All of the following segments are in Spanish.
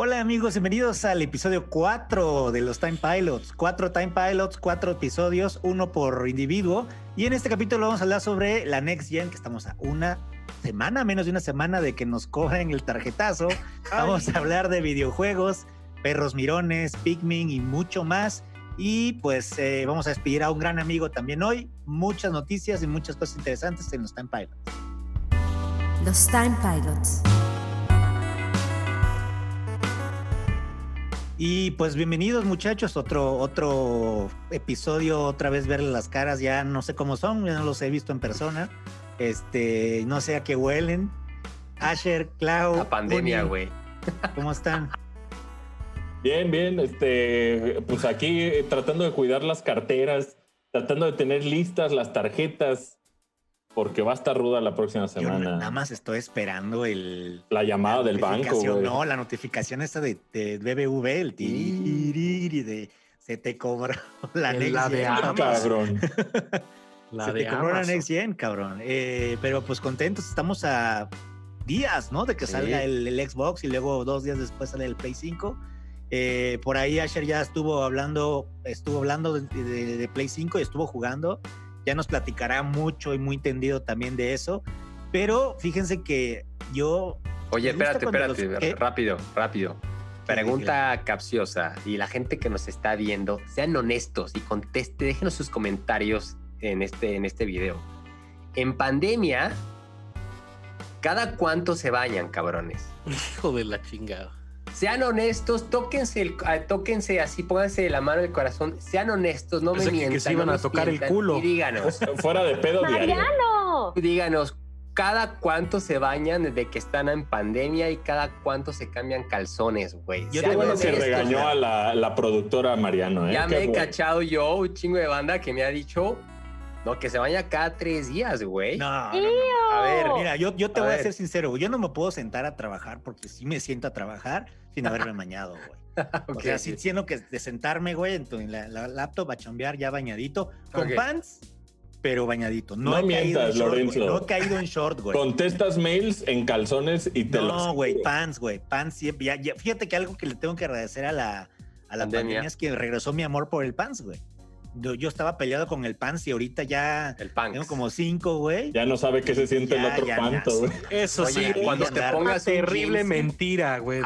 Hola amigos, bienvenidos al episodio 4 de los Time Pilots. Cuatro Time Pilots, cuatro episodios, uno por individuo. Y en este capítulo vamos a hablar sobre la Next Gen, que estamos a una semana, menos de una semana de que nos cojan el tarjetazo. Vamos a hablar de videojuegos, perros mirones, Pikmin y mucho más. Y pues eh, vamos a despedir a un gran amigo también hoy. Muchas noticias y muchas cosas interesantes en los Time Pilots. Los Time Pilots. Y pues bienvenidos muchachos, otro, otro episodio, otra vez verles las caras, ya no sé cómo son, ya no los he visto en persona, este, no sé a qué huelen. Asher, Clau. La pandemia, güey. ¿Cómo están? Bien, bien, este, pues aquí eh, tratando de cuidar las carteras, tratando de tener listas las tarjetas, porque va a estar ruda la próxima Yo semana. nada más estoy esperando el... La llamada la del banco, notificación, güey. No, la notificación esta de, de BBV, el tiriri de se te cobró la El- Next la de Amazon. cabrón. La se de te cobró la. Next Gen, cabrón. Eh, pero pues contentos, estamos a días, ¿no? De que Sí. salga el, el Xbox y luego dos días después sale el Play 5. Eh, por ahí Asher ya estuvo hablando, estuvo hablando de, de- de Play 5 y estuvo jugando. Ya nos platicará mucho y muy entendido también de eso. Pero fíjense que yo Oye, espérate, espérate, rápido, rápido. Pregunta capciosa y la gente que nos está viendo, sean honestos y conteste, déjenos sus comentarios en este, en este video. En pandemia, ¿cada cuánto se bañan, cabrones? Hijo de la chingada. Sean honestos, tóquense, el, ah, tóquense así, pónganse la mano el corazón, sean honestos, no Pensé me que- que mientan. se iban no a tocar el culo. Y díganos, Fuera de pedo diario. ¡Mariano! díganos, cada cuánto se bañan desde que están en pandemia y cada cuánto se cambian calzones, güey. Yo Qué bueno que regañó a la, la productora Mariano, ¿eh? Ya Qué me he bueno. cachado yo un chingo de banda que me ha dicho no, que se baña cada tres días, güey. no, no, no, no. A ver, Mira, yo, yo te A voy a ser sincero, güey, yo no me puedo sentar a trabajar porque sí me siento a trabajar sin haberme bañado, güey. O sea, sí siento que de sentarme, güey, en, tu- en la, la laptop a chambear ya bañadito, con pants, pero bañadito. No, No he caído en mientas, short, güey, Lorenzo. No he caído en short, güey. Contestas mails en calzones y te los. No, güey, pants, güey, pants siempre. Ya, ya- fíjate que algo que le tengo que agradecer a la, a la Pandemia. pandemia es que regresó mi amor por el pants, güey. Yo, yo estaba peleado con el pants y ahorita ya El tengo como cinco, güey. Ya no sabe qué se siente el otro panto, güey. Eso Oye, sí, cuando te pongas terrible jeans, mentira, güey.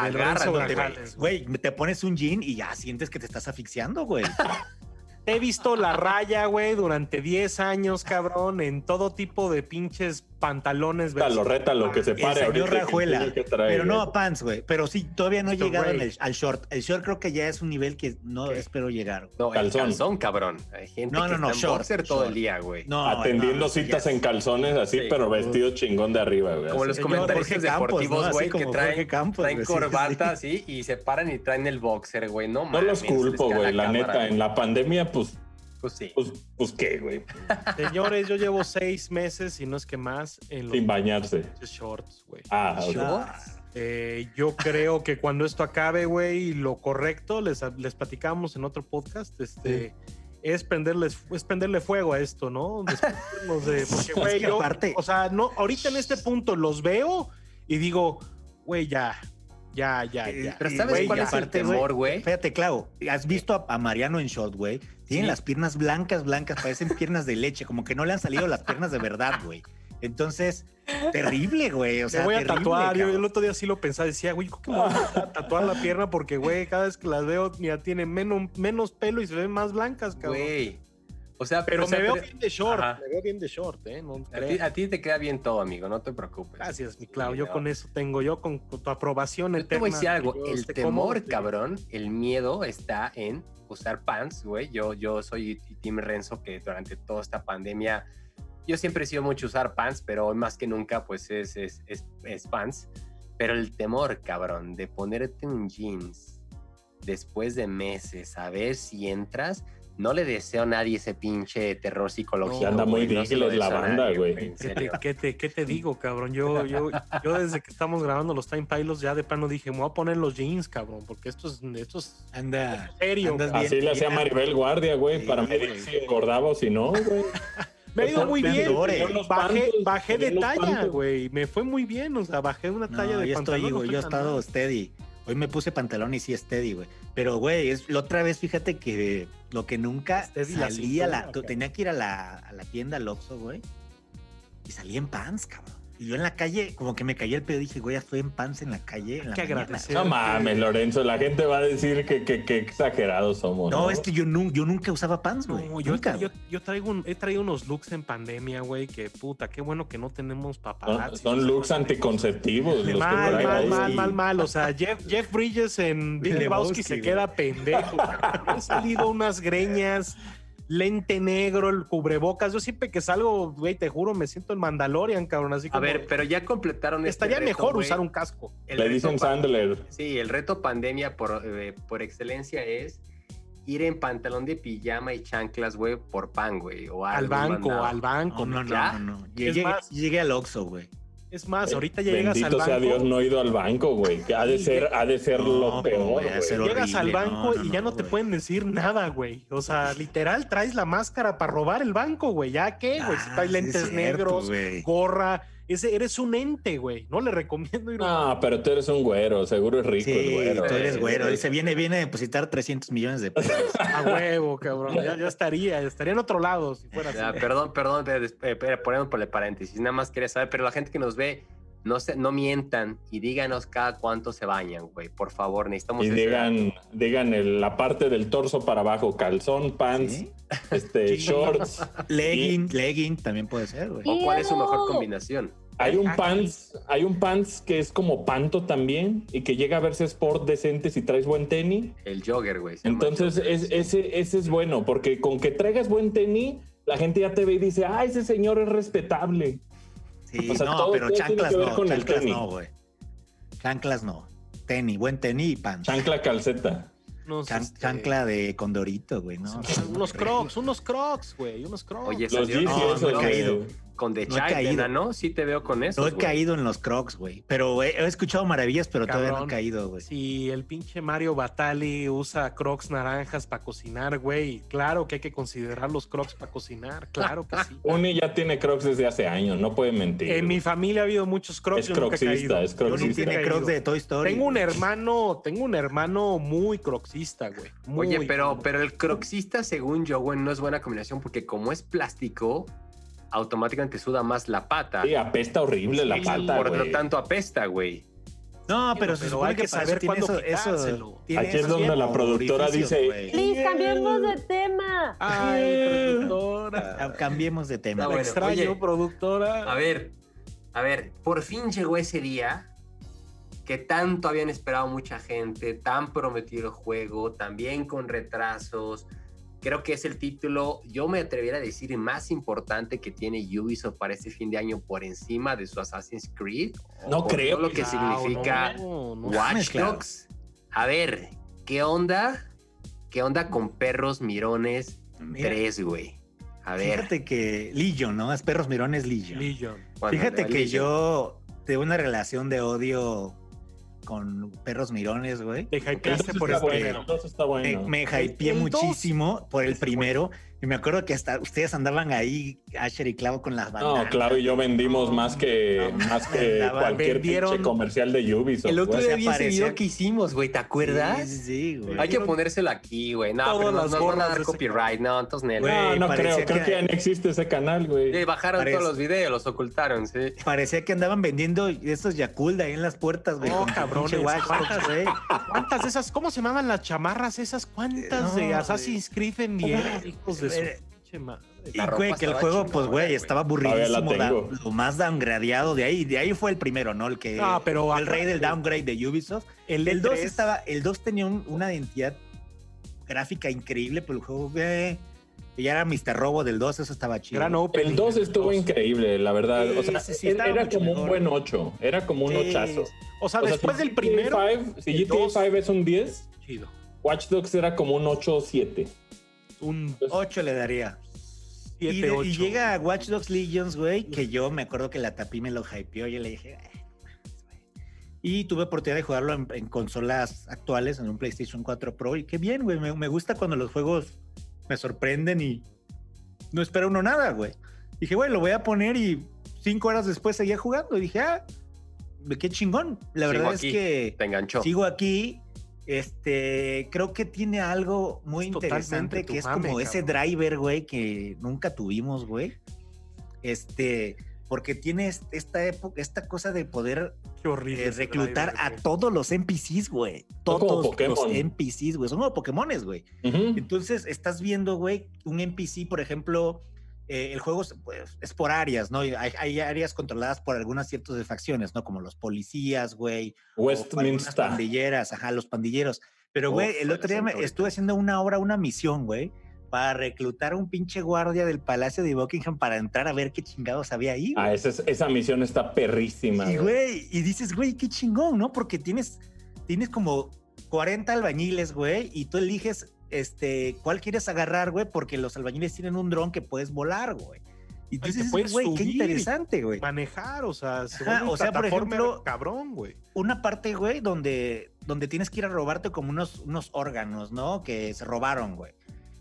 Güey, te pones un jean y ya sientes que te estás asfixiando, güey. He visto la raya, güey, durante 10 años, cabrón, en todo tipo de pinches pantalones. Rétalo, rétalo, que se El pare señor ahorita. que Rajuela. tiene que traer, Pero no güey. a pants, güey. Pero sí, todavía no he llegado en güey. el- al short. El short creo que ya es un nivel que no ¿Qué? espero llegar. güey. No, el Calzón. calzón, cabrón. Hay gente No, que no, no, está en short, boxer todo short. el día, güey. No, Atendiendo no, citas en es- calzones así, Sí. pero vestido chingón de arriba, güey. Como así. los ¿no? deportivos, güey, que traen, Campos, traen corbata así y se paran y traen el boxer, güey. No, No los culpo, güey, la neta. En la pandemia, pues, Pues sí. pues, pues qué, güey. Señores, yo llevo seis meses, y no es que más, en los Sin bañarse. shorts, güey. Ah. Ah, Eh, yo creo que cuando esto acabe, güey, lo correcto, les, les platicamos en otro podcast, este, es, prenderles, es prenderle fuego a esto, ¿no? Despedirnos de, porque, güey, yo, aparte- o sea, no, ahorita en este punto los veo y digo, güey, ya, ya, ya, Eh, ya. Pero ¿sabes güey, cuál es el temor, güey? Fíjate, Clau, ¿has visto a, a Mariano en short, güey? Tiene Sí. las piernas blancas, blancas, parecen piernas de leche, como que no le han salido las piernas de verdad, güey. Entonces, terrible, güey. O sea, me voy a terrible, tatuar. Yo el otro día sí lo pensaba. Decía, güey, ¿cómo que me voy a tatuar la pierna? Porque, güey, cada vez que las veo, ya tiene menos, menos pelo y se ven más blancas, cabrón. Güey. O sea, Pero sea, me veo bien de short. Ajá. Me veo bien de short, ¿eh? No a, ti, creas. a ti te queda bien todo, amigo. No te preocupes. Gracias, mi Clau. Sí, Yo no. con eso tengo, yo con, con tu aprobación Yo te voy a decir algo. El cómodo, temor, te- cabrón, el miedo está en usar pants, güey. Yo, yo soy Team Renzo que durante toda esta pandemia, yo siempre he sido mucho usar pants, pero hoy más que nunca, pues es, es, es, es pants. Pero el temor, cabrón, de ponerte un jeans después de meses, a ver si entras, no le deseo a nadie ese pinche terror psicológico. No, anda muy lo digiles la banda, güey. ¿Qué te, qué te- qué te digo, cabrón? Yo, yo, yo desde que estamos grabando los Time Pilots ya de plano dije, me voy a poner los jeans, cabrón, porque esto es, esto es Anda. serio. Bien. Así le hacía Maribel Guardia, güey, Sí, para medir si engordaba o si no, güey. Me ha ido muy bien. Bajé, pantos, bajé de talla, güey. Me fue muy bien. O sea, bajé una No, talla de yo, estoy, pantalón. no güey, fue yo he estado steady. Hoy me puse pantalón y sí steady, güey. Pero, güey, es, la otra vez, fíjate que lo que nunca la salía, la, cintura, ¿o qué? tenía que ir a la, a la tienda, al Oxxo, güey. Y salía en pants, cabrón. Y yo en la calle, como que me caía el pedo, dije, güey, ya estoy en pants en la calle. En la que mañana. agradecer. No mames, Lorenzo, la gente va a decir que, que, que exagerados somos. No, es que yo, nu- yo nunca usaba pants, güey. No, yo, traigo un- he traído unos looks en pandemia, güey, que puta, qué bueno que no tenemos Son, paparazzi. son looks anticonceptivos. los Mal, mal, mal, mal, mal. O sea, Jeff, Jeff Bridges en Big Lebowski, se queda pendejo. Han salido unas greñas, lente negro, el cubrebocas. Yo siempre que salgo, güey, te juro, me siento en Mandalorian, cabrón. Así A como, ver, pero ya completaron este estaría reto, mejor usar un casco. El Le dicen Sandler. Sí, el reto pandemia por, eh, por excelencia es ir en pantalón de pijama y chanclas, güey, por pan, güey. O Al banco, mandado. al banco. No, no, no, no, Llegué, más- llegué al Oxxo, güey. Es más, ahorita ya llegas al Bendito sea banco. Dios, no he ido al banco, güey. Que ha de ser, ha de ser lo peor, güey, ser. Llegas al banco no, no, y ya no, no, te güey. pueden decir nada, güey. O sea, literal, traes la máscara para robar el banco, güey. ¿Ya qué, güey? Si Ah, traes sí lentes cierto, negros, güey. gorra. Ese, eres un ente, güey. No le recomiendo ir a No, pero tú eres un güero, seguro es rico Sí, el güero. tú eres güero. Se viene, viene a depositar 300 millones de pesos. a huevo, cabrón. Ya, ya estaría, estaría en otro lado si fuera Ya, así. perdón, perdón, des- eh, pero ponemos por el paréntesis. Nada más quería saber, pero la gente que nos ve, no, se, no mientan y díganos cada cuánto se bañan, güey. Por favor, necesitamos Y digan, digan el- la parte del torso para abajo, calzón, pants, ¿Sí? este, shorts. Legging, legging también puede ser, güey. ¿O cuál es su mejor combinación? Hay un Aquí. pants, hay un pants que es como panto también y que llega a verse sport decente si traes buen tenis. El jogger, güey. Entonces jogger, es, sí. ese, ese es bueno, porque con que traigas buen tenis, la gente ya te ve y dice, ah, ese señor es respetable. Sí, O sea, no, todo- pero todo chanclas no, con el chanclas tenis. no, güey. Chanclas no. Tenis, buen tenis y pants. Chancla calceta. Unos, Chan- este, chancla de condorito, güey, ¿no? Unos crocs, unos crocs, güey. Unos crocs. Oye, Los salió- No, no he caído. Con The no he Child, caído. ¿no? Sí te veo con eso. No he caído en los crocs, güey. Pero he, he escuchado maravillas, pero todavía no he caído, güey. Si el pinche Mario Batali usa crocs naranjas para cocinar, güey, claro que hay que considerar los crocs para cocinar, claro que sí. Uni ya tiene crocs desde hace años, no puede mentir. En mi familia ha habido muchos crocs. Es yo nunca he crocsista, caído. es Yo crocsista. nunca tiene crocs de Toy Story. Tengo un hermano, tengo un hermano muy crocsista, güey. Muy, Oye, pero, pero el croxista, según yo, güey, no es buena combinación porque como es plástico, automáticamente suda más la pata. Sí, apesta horrible la Sí, pata, por lo tanto, apesta, güey. No, pero, Pero se supone hay que para saber cuándo eso, eso quitárselo. tiene Aquí es donde la productora dice. Please, cambiemos de tema. Ay, productora. Ah, Cambiemos de tema. La bueno. extraño, Oye, productora. A ver, a ver, por fin llegó ese día que tanto habían esperado mucha gente, tan prometido el juego, también con retrasos. Creo que es el título, yo me atreviera a decir, más importante que tiene Ubisoft para este fin de año por encima de su Assassin's Creed. No creo. todo lo que Cuidado, significa no, no. Watch. Dogs. A ver, ¿qué onda? ¿Qué onda con Perros Mirones Mira, 3, güey? A ver. Fíjate que Legion, ¿no? Es perros mirones Legion. Legion. cuando Fíjate que Legion. yo tengo una relación de odio con perros mirones, güey. Te hypeaste por el bueno, primero. está Me, bueno. me hypeé dos muchísimo por el primero. Y me acuerdo que hasta ustedes andaban ahí, Asher y Clavo, con las bandanas. No, claro, y yo vendimos más que, No, más que cualquier vendieron- pinche comercial de Ubisoft. El otro día vi ese video que hicimos, güey, ¿te acuerdas? Sí, güey. Hay que ponérselo aquí, güey. No, Todas pero nos, nos van a dar copyright, no, entonces. Güey, No, no parecía creo, creo que- ya no existe ese canal, güey. Sí, bajaron Parece- todos los videos, los ocultaron, sí. Parecía que andaban vendiendo esos Yakult ahí en las puertas, güey. No, cabrones, ¿cuántas? güey. ¿Cuántas de esas? ¿Cómo se llamaban las chamarras esas? ¿Cuántas de No, Assassin's Creed vendieron, hijos de su Eh? Y güey, que el juego, pues, güey, estaba aburridísimo. da- lo más downgradeado de ahí. De ahí fue el primero, ¿no? El que. No, pero el rey del downgrade de Ubisoft. El, El 2 E3 estaba. El 2 tenía un- una identidad gráfica increíble, pero el juego, güey. Ya era Mr. Robo del 2, eso estaba chido. Gran. El 2 estuvo dos. increíble, la verdad. Sí, o sea, sí, sí, era mucho como un mejor. buen 8. Era como un Sí. ochazo. O sea, O sea, después si del primero. 5, si GTA dos- 5 es un 10, Chido. Watch Dogs era como un 8 o 7. Un 8 le daría. Y, 7, de- 8. y llega Watch Dogs Legions, güey, que yo me acuerdo que la tapí me lo hypeó y yo le dije, "Ay, no mames, güey". y tuve oportunidad de jugarlo en, en consolas actuales, en un PlayStation 4 Pro, y qué bien, güey, me, me gusta cuando los juegos me sorprenden y no espera uno nada, güey. Dije, güey, lo voy a poner y cinco horas después seguía jugando y dije, ah, qué chingón. La Sigo verdad aquí. es que Te enganchó. sigo aquí. Este, creo que tiene algo muy Es interesante que es mame, como ese driver, güey, que nunca tuvimos, güey. Este, porque tiene est- esta época, esta cosa de poder Qué horrible. eh, reclutar driver, a güey. todos los NPCs, güey. Todos los. NPCs, güey. Son como Pokémones, güey. Entonces, estás viendo, güey, un NPC, por ejemplo, eh, el juego es, pues, es por áreas, ¿no? Hay, hay áreas controladas por algunas ciertas facciones, ¿no? Como los policías, güey. Westminster. pandilleras, ajá, los pandilleros. Pero, güey, el otro día me estuve haciendo una hora, una misión, güey, para reclutar a un pinche guardia del Palacio de Buckingham para entrar a ver qué chingados había ahí. Ah, esa, es- esa misión está perrísima. Y, güey. güey, y dices, güey, qué chingón, ¿no? Porque tienes, tienes como 40 albañiles, güey, y tú eliges este, cuál quieres agarrar, güey, porque los albañiles tienen un dron que puedes volar, güey. Y te dices, güey, qué interesante, güey. Manejar, o sea, se Ajá, o sea, por ejemplo- Cabrón, güey. Una parte, güey, donde, donde tienes que ir a robarte como unos, unos órganos, ¿no? Que se robaron, güey.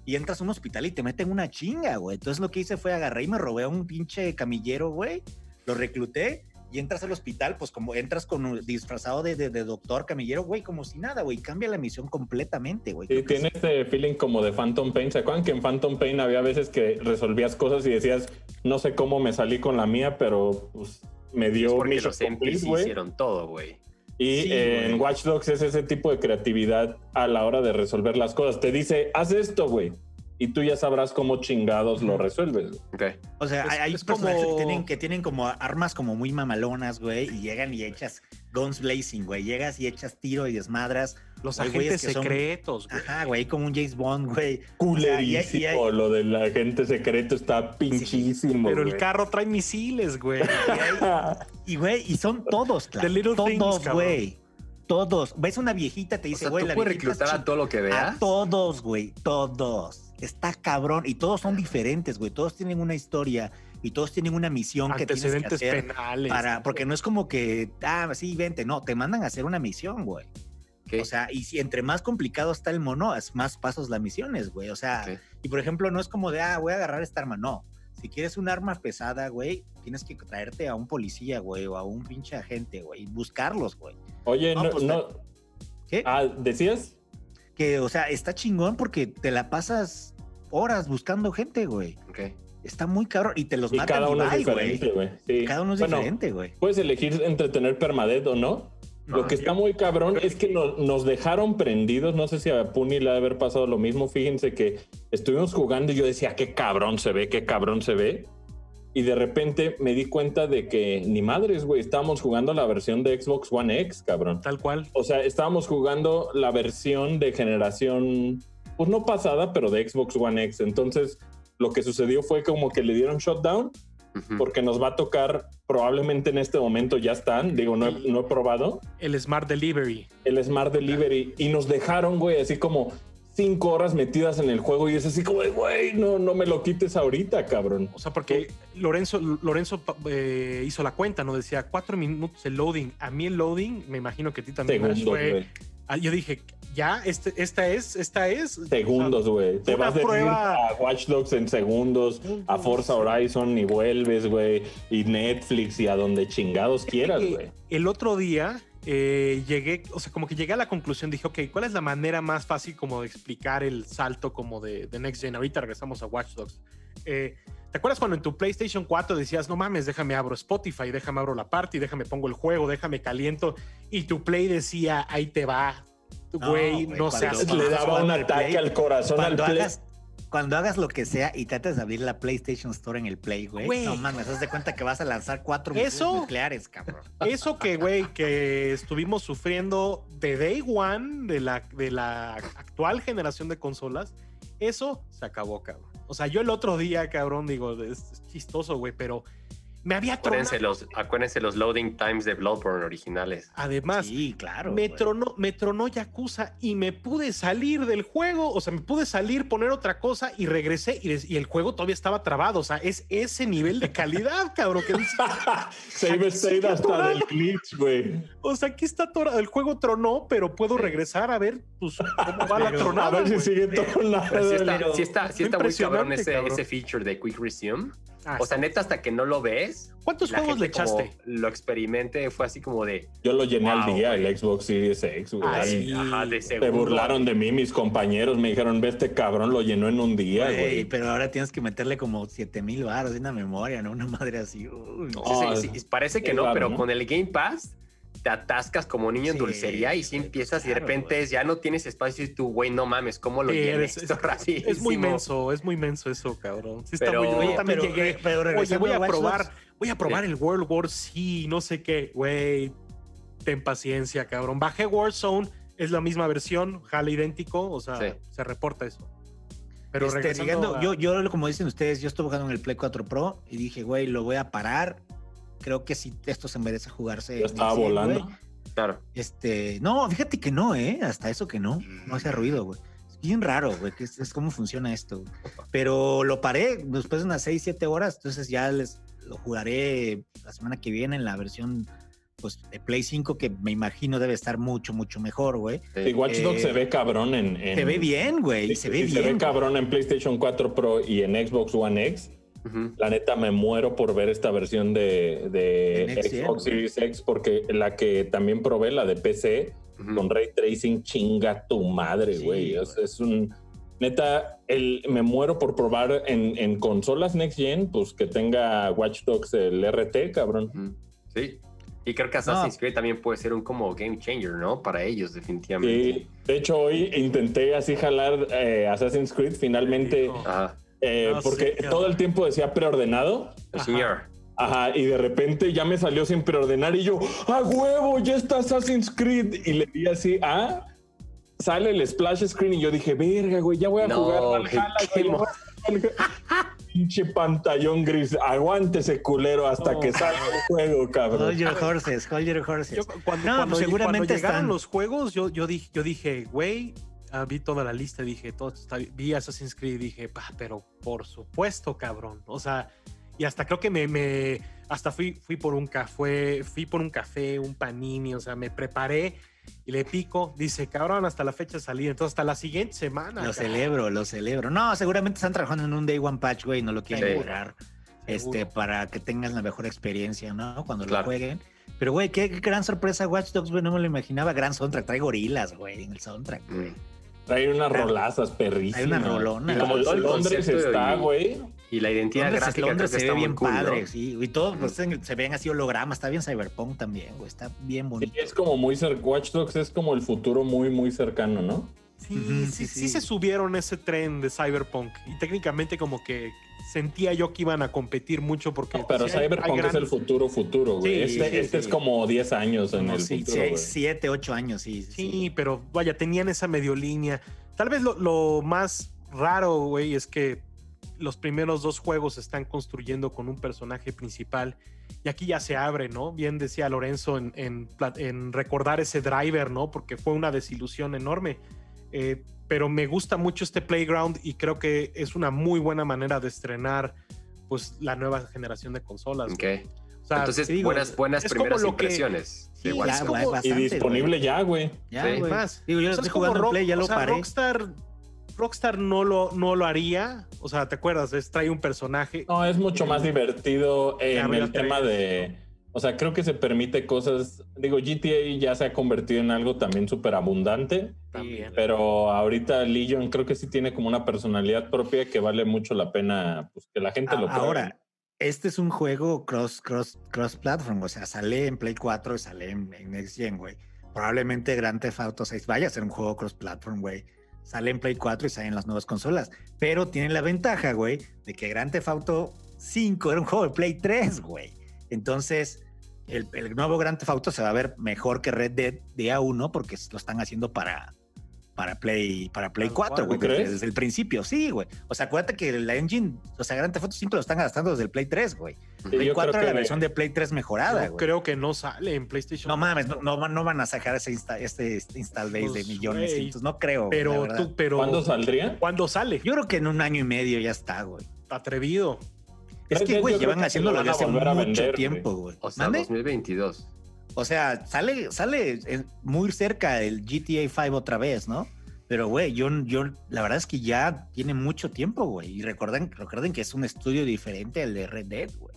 Y entras a un hospital y te meten una chinga, güey. Entonces lo que hice fue agarré y me robé a un pinche camillero, güey. Lo recluté y entras al hospital, pues como entras con un disfrazado de, de- de doctor camillero, güey, como si nada, güey. Cambia la misión completamente, güey. Que tiene este feeling como de Phantom Pain. ¿Se acuerdan que en Phantom Pain había veces que resolvías cosas y decías, no sé cómo me salí con la mía, pero pues me dio mission los complete, hicieron todo, güey. Y Sí, eh, en. Watch Dogs es ese tipo de creatividad a la hora de resolver las cosas. Te dice, haz esto, güey. Y tú ya sabrás cómo chingados lo resuelves. güey. Ok. O sea, Es- hay, hay es personajes como- que, tienen, que tienen como armas como muy mamalonas, güey, y llegan y echas guns blazing, güey. Llegas y echas tiro y desmadras. Los agentes que son- secretos, güey. Ajá, güey, como un James Bond, güey. O sea, y hay- y hay- Culerísimo. Lo del agente secreto está pinchísimo. Pero el carro trae misiles, güey. Y, güey, y son todos, claro. The little things, Todos, güey. Todos. Ves una viejita, te O dice, sea, güey, tú la puedes viejita reclutar a todo lo que veas. A todos, güey. Todos. Está cabrón. Y todos son diferentes, güey. Todos tienen una historia y todos tienen una misión que tienes que Antecedentes hacer. penales. Para, porque no es como que, ah, sí, vente. No, te mandan a hacer una misión, güey. Ok. O sea, y si entre más complicado está el mono, es más pasos las misiones, güey. O sea, y por ejemplo, no es como de, ah, voy a agarrar esta arma. No. Si quieres un arma pesada, güey, tienes que traerte a un policía, güey, o a un pinche agente, güey, y buscarlos, güey. Oye, No, no, pues, no- ¿Qué? Ah, ¿decías? Que, o sea, está chingón porque te la pasas horas buscando gente, güey. Ok. Está muy cabrón. Y te los Y matan cada y uno es bye, diferente, güey. Sí. Cada uno es Bueno, diferente, güey. Puedes elegir entre tener permadeath o no. Lo que está muy cabrón es que nos, nos dejaron prendidos. No sé si a Puni le ha de haber pasado lo mismo. Fíjense que estuvimos jugando y yo decía, qué cabrón se ve, qué cabrón se ve. Y de repente me di cuenta de que ni madres, güey, estábamos jugando la versión de Xbox One X, cabrón. Tal cual. O sea, estábamos jugando la versión de generación, pues no pasada, pero de Xbox One X. Entonces, lo que sucedió fue como que le dieron shutdown porque nos va a tocar, probablemente en este momento ya están, digo, no he, no he probado, El Smart Delivery. el Smart Delivery y nos dejaron, güey, así como cinco horas metidas en el juego y es así como güey, no, no me lo quites ahorita, cabrón. O sea, porque Lorenzo, Lorenzo eh, hizo la cuenta, ¿no? Decía cuatro minutos el loading. A mí el loading, me imagino que a ti también Segundos, fue-. Ah, yo dije, ya, este, esta es, esta es. Segundos, güey. Te vas de prueba- a Watch Dogs en segundos, a Forza Horizon y vuelves, güey, y Netflix y a donde chingados quieras, güey. El otro día eh, llegué, o sea, como que llegué a la conclusión, dije, ok, ¿cuál es la manera más fácil como de explicar el salto como de, de Next Gen? Ahorita regresamos a Watch Dogs. Eh, ¿Te acuerdas cuando en tu PlayStation 4 decías, no mames, déjame abro Spotify, déjame abro la party, déjame pongo el juego, déjame caliento? Y tu Play decía, ahí te va, güey, no, cuando- seas... Le daba un ataque Play, al corazón Cuando al Play. hagas, cuando hagas lo que sea y trates de abrir la PlayStation Store en el Play, güey. No mames, haz de cuenta que vas a lanzar cuatro Eso- nucleares, cabrón. Eso que, güey, que estuvimos sufriendo de Day One de la, de la actual generación de consolas, eso se acabó, cabrón. O sea, yo el otro día, cabrón, digo, es, es chistoso, güey, pero me había tronado. Acuérdense los, acuérdense los loading times de Bloodborne originales. Además, Sí, claro. me, tronó, me tronó Yakuza y me pude salir del juego. O sea, me pude salir, poner otra cosa y regresé y, el juego todavía estaba trabado. O sea, es ese nivel de calidad, cabrón, que dices, Save state hasta del glitch, güey. O sea, aquí está atorado. El juego tronó, pero puedo regresar a ver pues, cómo va la Pero- A tronada. ver si sigue todo Pero sí está, la... sí está, sí está muy cabrón Impresionante, ese, cabrón. ese feature de Quick Resume. Ah, O sea, neta, hasta que no lo ves. ¿Cuántos la juegos le echaste? Lo experimenté, fue así como de. Yo lo llené al día, güey. el Xbox Series X, güey. Ah, sí. Ajá, de Se burlaron de mí, mis compañeros me dijeron, ve este cabrón, lo llenó en un día, Güey, güey. pero ahora tienes que meterle como 7 mil baros en la memoria, ¿no? Una madre así. uy. Sí, sí, sí, parece que no, raro, pero ¿no? con el Game Pass te atascas como niño en Sí, dulcería y si güey, empiezas y de repente ya no tienes espacio y tú, güey, no mames, ¿cómo lo Sí, es, esto es- rapidísimo? es muy menso, es muy menso eso, cabrón. Sí está Pero- muy Oye, Yo también pero, llegué. pero Oye, voy a probar, Dogs, voy a probar el World War C, no sé qué, güey. Ten paciencia, cabrón. Bajé Warzone, es la misma versión, jala idéntico, o sea, Sí. se reporta eso. Pero este, regresando llegando- a- yo, yo, como dicen ustedes, yo estuve jugando en el Play 4 Pro y dije, güey, lo voy a parar. Creo que si esto se merece jugarse. Ya en estaba 100, volando. güey. Claro. Este, no, fíjate que no, ¿eh? Hasta eso que no, no hacía ruido, güey. Es bien raro, güey, que es, es cómo funciona esto. güey. Pero lo paré después de unas 6, 7 horas, entonces ya les lo jugaré la semana que viene en la versión pues de Play 5 que me imagino debe estar mucho, mucho mejor, güey. Y Watch Dogs Eh, se ve cabrón en... en- Se ve bien, güey, Sí, se ve sí, bien. Se ve güey. cabrón en PlayStation 4 Pro y en Xbox One X. La neta me muero por ver esta versión de, Xbox. Series X porque la que también probé, la de PC, con Ray Tracing, chinga tu madre, Sí, güey. es, un... Neta, el, me muero por probar en, en consolas Next Gen, pues que tenga Watch Dogs el RT, cabrón. Sí. Y creo que Assassin's Creed también puede ser un como game changer, ¿no? Para ellos, definitivamente. Sí, de hecho hoy intenté así jalar eh, Assassin's Creed finalmente. Eh, No, porque todo el tiempo decía preordenado. Ajá. y de repente ya me salió sin preordenar y yo, ¡a huevo! Ya está Assassin's Creed. Y le di así, ah, sale el splash screen y yo dije, verga, güey, ya voy a No, jugar Valhalla, Pinche pantallón gris, aguántese culero hasta No. que salga el juego, cabrón. Hold your horses, hold your horses. Yo cuando, No, cuando, pues seguramente cuando llegaron están- los juegos, yo, yo dije, yo dije, güey, ah, vi toda la lista, dije, todo está, vi Assassin's Creed, dije, "Pa, pero por supuesto, cabrón. O sea, y hasta creo que me, me hasta fui, fui por un café, fui por un café, un panini, o sea, me preparé y le pico, dice, cabrón, hasta la fecha de salida, entonces hasta la siguiente semana. Lo cabrón. celebro, lo celebro. No, seguramente están trabajando en un Day One Patch, güey, no lo quieren Sí. borrar. Este, Seguro. para que tengan la mejor experiencia, ¿no? Cuando Claro. lo jueguen. Pero, güey, qué, qué gran sorpresa Watch Dogs, güey, no me lo imaginaba. Gran soundtrack, trae gorilas, güey, en el soundtrack, güey. Mm. Trae unas rolazas perrísimas. Hay una rolona. Y como todo Londres está, güey. Y la identidad Londres, gráfica Londres creo que se está ve bien cool, ¿no? padre, sí. Y todos pues, se- se ven así hologramas, está bien Cyberpunk también, güey, está bien bonito. Es como muy cerca. Watch Dogs es como el futuro muy, muy cercano, ¿no? Sí, sí, sí, sí. se subieron ese tren de Cyberpunk y técnicamente como que sentía yo que iban a competir mucho porque... Pero sí hay Cyberpunk es el futuro, futuro, güey. Sí, este sí, este sí. es como 10 años en el sí, futuro, güey. siete, ocho años, sí. sí, Sí, sí. pero vaya, tenían esa medio línea. Tal vez lo, lo más raro, güey, es que los primeros dos juegos se están construyendo con un personaje principal y aquí ya se abre, ¿no? Bien decía Lorenzo en, en en recordar ese driver, ¿no? Porque fue una desilusión enorme. Eh, pero me gusta mucho este playground y creo que es una muy buena manera de estrenar pues la nueva generación de consolas. Ok. güey. O sea, Ah, Entonces, digo, buenas, buenas primeras lo que- impresiones. Sí, ya, Y bastante, disponible güey. ya, güey. Ya, Sí. güey. más. Digo, yo lo estoy jugando en Rock- Play, ya o lo sea, paré. Rockstar, Rockstar no lo, no lo haría. O sea, ¿te acuerdas? Es, trae un personaje. No, es mucho más divertido en el tema de. O sea, creo que se permite cosas. Digo, GTA ya se ha convertido en algo también súper abundante, También. pero ahorita Legion creo que sí tiene como una personalidad propia que vale mucho la pena pues, que la gente A- lo pruebe. Ahora, este es un juego cross, cross, cross platform, o sea, sale en Play 4 y sale en, en Next Gen, güey. Probablemente Grand Theft Auto 6 vaya a ser un juego cross platform, güey. Sale en Play 4 y sale en las nuevas consolas. Pero tiene la ventaja, güey, de que Grand Theft Auto 5 era un juego de Play 3, güey. Entonces, el, el nuevo Grand Theft Auto se va a ver mejor que Red Dead Día 1 porque lo están haciendo para, para Play, para Play Tal 4, cual, güey, ¿tú desde, el principio. Sí, güey. O sea, acuérdate que la engine, o sea, Grand Theft Auto 5 lo están gastando desde el Play 3, güey. Sí, Play yo 4 creo era la versión de Play 3 mejorada, Yo güey. creo que no sale en PlayStation. No mames, no, no, van- no van a sacar ese insta- este, este install base de Pues, millones. güey. Entonces, no creo. pero tú, pero. ¿Cuándo saldría? ¿Cuándo sale? Yo creo que en un año y medio ya está, güey. Atrevido. Es que, güey, llevan haciéndolo desde hace mucho vender, tiempo, güey. O sea, ¿Mande? 2022. O sea, sale, sale en- muy cerca el GTA 5 otra vez, ¿no? Pero, güey, yo, yo, la verdad es que ya tiene mucho tiempo, güey. Y recuerden, recuerden que es un estudio diferente al de Red Dead, güey.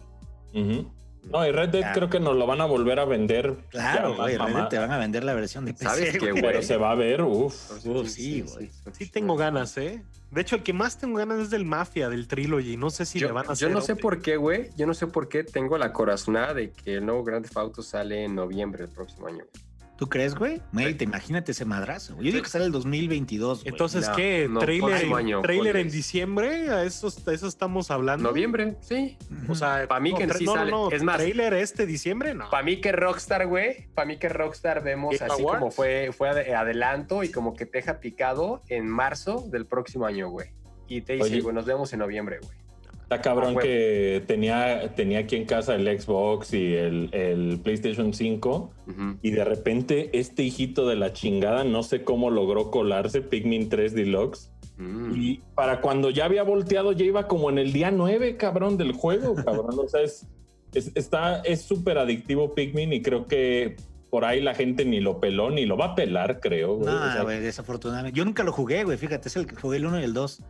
Ujú. No, y Red Dead Ya. creo que nos lo van a volver a vender. Claro, güey. Red Dead te van a vender la versión de PC. ¿Sabes qué, güey. Pero se va a ver, uff. Uh, sí, güey. Sí tengo ganas, ¿eh? De hecho, el que más tengo ganas es del Mafia, del Trilogy. No sé si yo, le van a yo hacer. no sé por qué, güey. Yo no sé por qué tengo la corazonada de que el nuevo Grand Theft Auto sale en noviembre del próximo año. güey. ¿Tú crees, güey? Güey, Sí. te imagínate ese madrazo. güey. Yo digo que sale el 2022, güey. Entonces, No, ¿qué? no, ¿Trailer, próximo año, trailer en diciembre? ¿A eso, a eso estamos hablando? Noviembre, sí. O sea, Pa' mí que tra- sí no, sale. no, no, Es más- ¿Trailer este diciembre? No. Para mí que Rockstar, güey, para mí que Rockstar vemos así Awards. como fue, fue ade- adelanto y como que te deja picado en marzo del próximo año, güey. Y te dice, Oye. güey, nos vemos en noviembre, güey. Está cabrón Ah, que tenía, tenía aquí en casa el Xbox y el, el PlayStation 5 Ujú. y de repente este hijito de la chingada no sé cómo logró colarse Pikmin 3 Deluxe Mm. y para cuando ya había volteado ya iba como en el día 9 cabrón del juego cabrón o sea es es está es súper adictivo Pikmin y creo que por ahí la gente ni lo peló ni lo va a pelar creo güey. O No, sea, güey, desafortunadamente. Yo nunca lo jugué, güey. Fíjate, es el que jugué el 1 y el 2.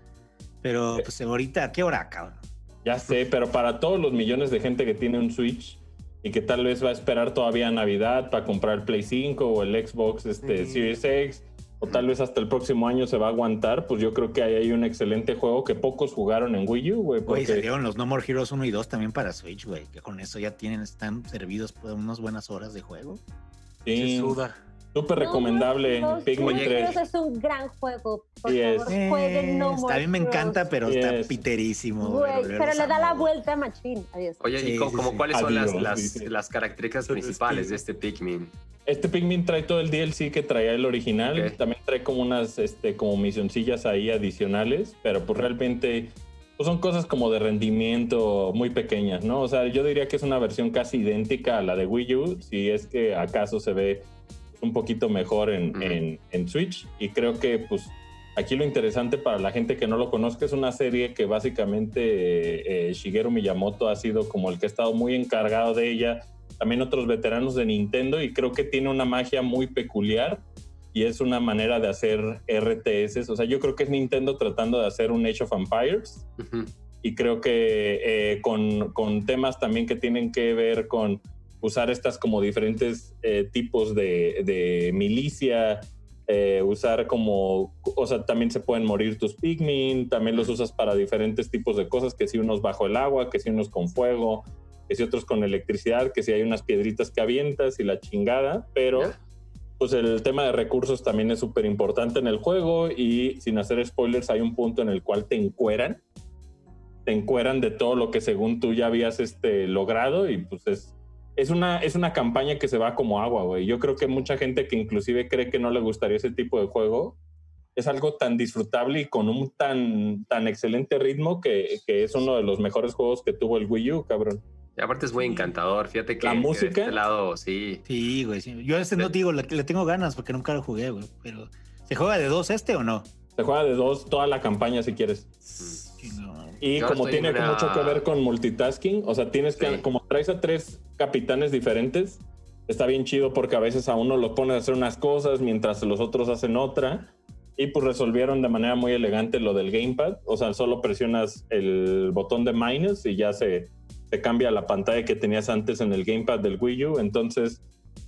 Pero, pues, ahorita, ¿a qué hora, cabrón? Ya sé, pero para todos los millones de gente que tiene un Switch y que tal vez va a esperar todavía Navidad para comprar el Play 5 o el Xbox este. Series X, o tal vez hasta el próximo año se va a aguantar, pues yo creo que ahí hay un excelente juego que pocos jugaron en Wii U, güey. Güey, Porque salieron los No More Heroes 1 y 2 también para Switch, güey. Que con eso ya tienen, están servidos por unas buenas horas de juego. Se sí, suda. Súper recomendable. No, no, Pikmin no, 3. Heroes es un gran juego. Por Sí es. favor, jueguen No More a mí me encanta, pero Sí está es. piterísimo. Güey, pero le da la vuelta a Machine. Adiós. Oye, Sí, ¿y como, sí, como sí. cuáles son las, Adiós, las, dice. las características principales de este Pikmin? Este Pikmin trae todo el DLC que traía el original. También trae como unas este, como misioncillas ahí adicionales, pero pues realmente pues son cosas como de rendimiento muy pequeñas, ¿no? O sea, yo diría que es una versión casi idéntica a la de Wii U, si es que acaso se ve un poquito mejor en, en- en Switch. Y creo que pues aquí lo interesante para la gente que no lo conozca es una serie que básicamente eh, Shigeru Miyamoto ha sido como el que ha estado muy encargado de ella también otros veteranos de Nintendo y creo que tiene una magia muy peculiar y es una manera de hacer RTS. O sea, yo creo que es Nintendo tratando de hacer un Age of Empires Ujú. y creo que eh, con, con temas también que tienen que ver con usar estas como diferentes eh, tipos de, de milicia, eh, usar como, o sea, también se pueden morir tus Pikmin, también los usas para diferentes tipos de cosas, que si unos bajo el agua, que si unos con fuego, que si otros con electricidad, que si hay unas piedritas que avientas y la chingada, pero pues el tema de recursos también es súper importante en el juego y sin hacer spoilers hay un punto en el cual te encueran, te encueran de todo lo que según tú ya habías este, logrado y pues es, es, una, es una campaña que se va como agua, güey. Yo creo que mucha gente que inclusive cree que no le gustaría ese tipo de juego, es algo tan disfrutable y con un tan, tan excelente ritmo que, que es uno de los mejores juegos que tuvo el Wii U, cabrón. Y aparte es muy encantador. Fíjate que, La que música. de este lado, sí. Sí, güey. sí. Yo a este no te digo, le, le tengo ganas porque nunca lo jugué, güey. Pero, ¿se juega de dos este o no? Se juega de dos toda la campaña si quieres. Y Yo como tiene una- mucho que ver con multitasking, o sea, tienes que, Sí. como traes a tres capitanes diferentes, está bien chido porque a veces a uno lo pones a hacer unas cosas mientras los otros hacen otra. Y pues resolvieron de manera muy elegante lo del gamepad. O sea, solo presionas el botón de minus y ya se, se cambia la pantalla que tenías antes en el gamepad del Wii U. Entonces,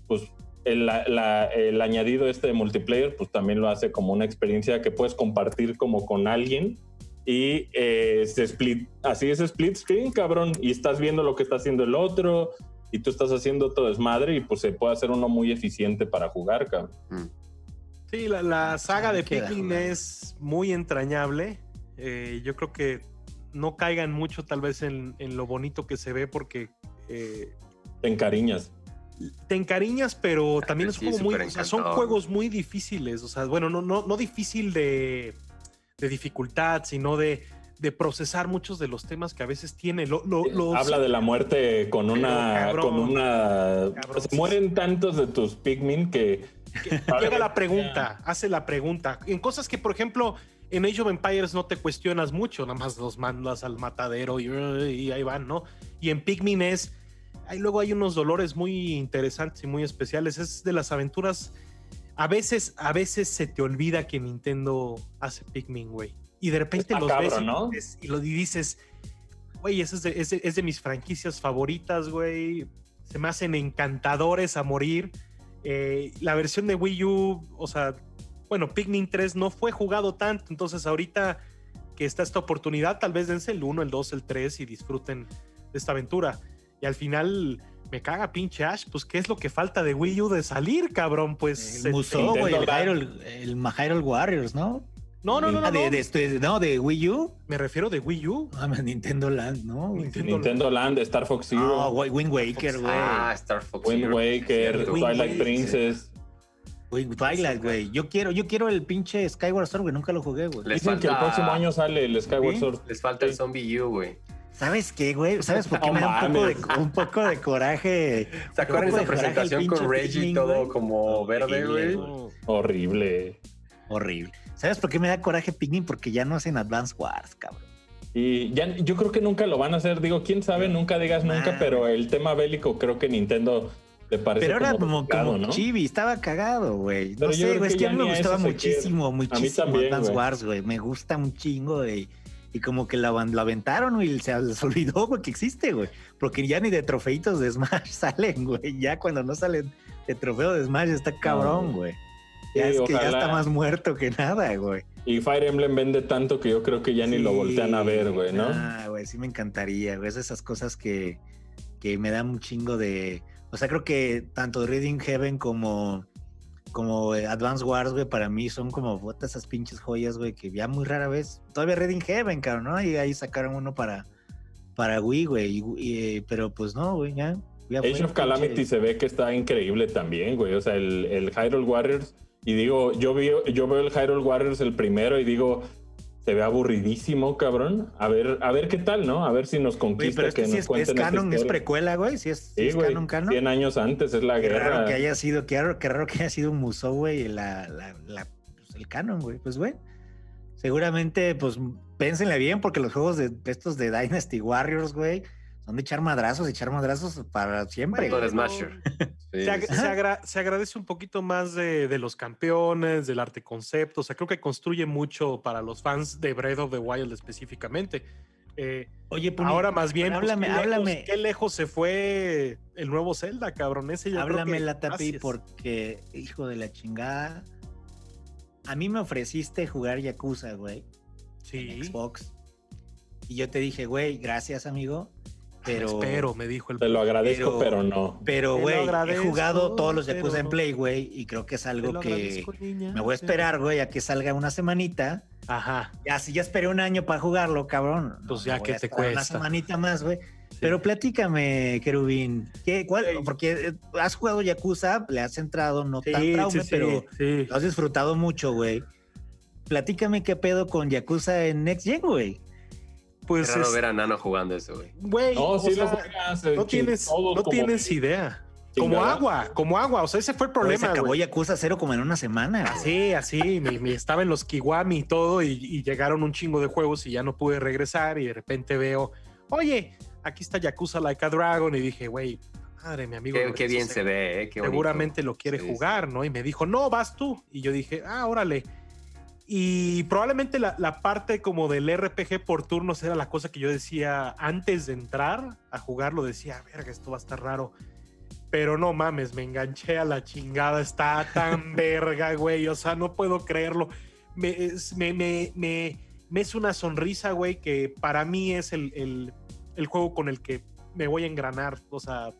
pues el, la- el añadido este de multiplayer, pues también lo hace como una experiencia que puedes compartir como con alguien y eh, se split, así es split screen, cabrón, y estás viendo lo que está haciendo el otro y tú estás haciendo todo desmadre y pues se puede hacer uno muy eficiente para jugar, cabrón. Mm. Sí, la, la saga de Pikmin es muy entrañable. Eh, yo creo que no caigan mucho tal vez en, en lo bonito que se ve porque eh, Te encariñas. te encariñas, pero también es un juego muy, o sea, son juegos muy difíciles. O sea, bueno, no, no, no difícil de, de dificultad, sino de, de procesar muchos de los temas que a veces tiene. Lo, lo- los- Habla de la muerte con una. cabrón, con una cabrón. se mueren tantos de tus Pikmin que. llega la pregunta, hace la pregunta. En cosas que, por ejemplo, en Age of Empires no te cuestionas mucho, nada más los mandas al matadero y, y ahí van, ¿no? Y en Pikmin es, ahí luego hay unos dolores muy interesantes y muy especiales. Es de las aventuras A veces, a veces se te olvida que Nintendo hace Pikmin, güey. Y de repente los ves y, ¿no? dices- y lo dices, güey, ese es de, es de- es de mis franquicias favoritas, güey. Se me hacen encantadores a morir. Eh, la versión de Wii U, o sea, bueno, Pikmin 3 no fue jugado tanto, entonces ahorita que está esta oportunidad, tal vez dense el 1, el 2, el 3 y disfruten de esta aventura. Y al final me caga pinche Ash, pues ¿qué es lo que falta de Wii U de salir, cabrón? Pues El Musou, güey, el Hyrule, el Hyrule Warriors, ¿no? No, no, no, no, Ah, de, no. de este- no, de Wii U. Me refiero de Wii U. Ah, Nintendo Land, ¿no? güey. Nintendo- Nintendo Land, Star Fox No, Zero, güey, Wind Waker, güey. Ah, Star Fox. Wind Zero. Waker. Wind Twilight Waker. Princess. Wind- Twilight, güey. Yo quiero, yo quiero el pinche Skyward Sword, güey. Nunca lo jugué, güey. Les Dicen que el próximo año sale el Skyward ¿Sí? Sword. Les falta el Zombie U, güey. ¿Sabes qué, güey? ¿Sabes por qué No me da un poco, de, mames. un poco de coraje? ¿Se acuerdan esa de presentación con Reggie Pikmin, todo güey? como verde, güey? Horrible. Horrible. ¿Sabes por qué me da coraje Pikmin? Porque ya no hacen Advance Wars, cabrón. Y ya, yo creo que nunca lo van a hacer. Digo, quién sabe, nunca digas nunca, pero el tema bélico creo que Nintendo le parece Pero era como, como, complicado, como ¿no? chibi, estaba cagado, güey. No sé, güey, es que a mí me gustaba muchísimo, muchísimo también, Advance güey. Wars, güey. Me gusta un chingo, güey. Y como que avan- lo aventaron, güey, y se les olvidó, güey, que existe, güey. Porque ya ni de trofeitos de Smash salen, güey. Ya cuando no salen de trofeo de Smash está cabrón, güey. Ya es que ya está más muerto que nada, güey. Y Fire Emblem vende tanto que yo creo que ya ni lo voltean a ver, güey, ¿no? Ah, güey, sí me encantaría, güey. Es esas cosas que, que me dan un chingo de. O sea, creo que tanto Reading Heaven como, como Advance Wars, güey, para mí son como puta, esas pinches joyas, güey, que ya muy rara vez. Todavía Reading Heaven, cabrón, ¿no? Y ahí sacaron uno para, para Wii, güey. y- y, eh, pero pues no, güey, ya. ya Age of pinche- Calamity se ve que está increíble también, güey. O sea, el, el Hyrule Warriors. Y digo, yo, vi, yo veo el Hyrule Warriors el primero y digo, se ve aburridísimo, cabrón. A ver, a ver qué tal, ¿no? A ver si nos conquista pero este que nos es, es cuenten canon, es precuela, güey. Sí es, sí es güey. canon, canon. 100 años antes es la Qué guerra. raro que haya sido, qué raro, qué raro que haya sido un Musou, güey, la, la, la- pues, el canon, güey. Pues, güey, seguramente, pues, pénsenle bien, porque los juegos de estos de Dynasty Warriors, güey, son de echar madrazos, echar madrazos para siempre. El Smasher. Sí, Se, ag- sí, sí. se agra- se agradece un poquito más de, de los campeones, del arte concepto. O sea, creo que construye mucho para los fans de Breath of the Wild específicamente. Eh, Oye, Puni, ahora más bien, pues, háblame, ¿qué, lejos, háblame. qué lejos se fue el nuevo Zelda, cabrón. Ese creo háblame que- la tapi, porque, hijo de la chingada, a mí me ofreciste jugar Yakuza, güey, en Sí, Xbox. Y yo te dije, güey, gracias, amigo, pero... espero, me dijo el. Te lo agradezco, Pero- pero, no. Pero, güey, he jugado todos los pero Yakuza en. Play, güey, y creo que es algo que niña, me voy a esperar, güey, a que salga una semanita. Ajá. Ya, si ya esperé un año para jugarlo, cabrón. Pues ya que te esperar Una cuesta. semanita más, güey. Pero platícame, Kerubín, ¿qué, cuál, porque eh, has jugado Yakuza, le has entrado, no tan Sí, sí, sí, pero sí. lo has disfrutado mucho, güey. Platícame qué pedo con Yakuza en Next Gen, güey. Pues Qué raro es- ver a Nano jugando eso, güey. güey, No, o sí sea, lo juegas. eh, no tienes, no como- tienes idea. Como agua, como agua. O sea, ese fue el Güey, se problema, acabó. Yakuza cero como en una semana. Así, así, me, me estaba en los Kiwami y todo, y, y llegaron un chingo de juegos y ya no pude regresar. Y de repente veo, oye, aquí está Yakuza Like a Dragon. Y dije, güey, madre, mi amigo. Qué, bien se- se ve, ¿eh? Qué seguramente lo quiere Sí, jugar, ¿no? Y me dijo, no, vas tú. Y yo dije, ah, órale. Y probablemente la, la parte como del RPG por turnos era la cosa que yo decía antes de entrar a jugarlo, decía, verga, esto va a estar raro. Pero no mames, me enganché a la chingada, está tan verga, güey, o sea, no puedo creerlo. Me, es, me, me, me- me es una sonrisa, güey, que para mí es el, el- el juego con el que me voy a engranar, o sea,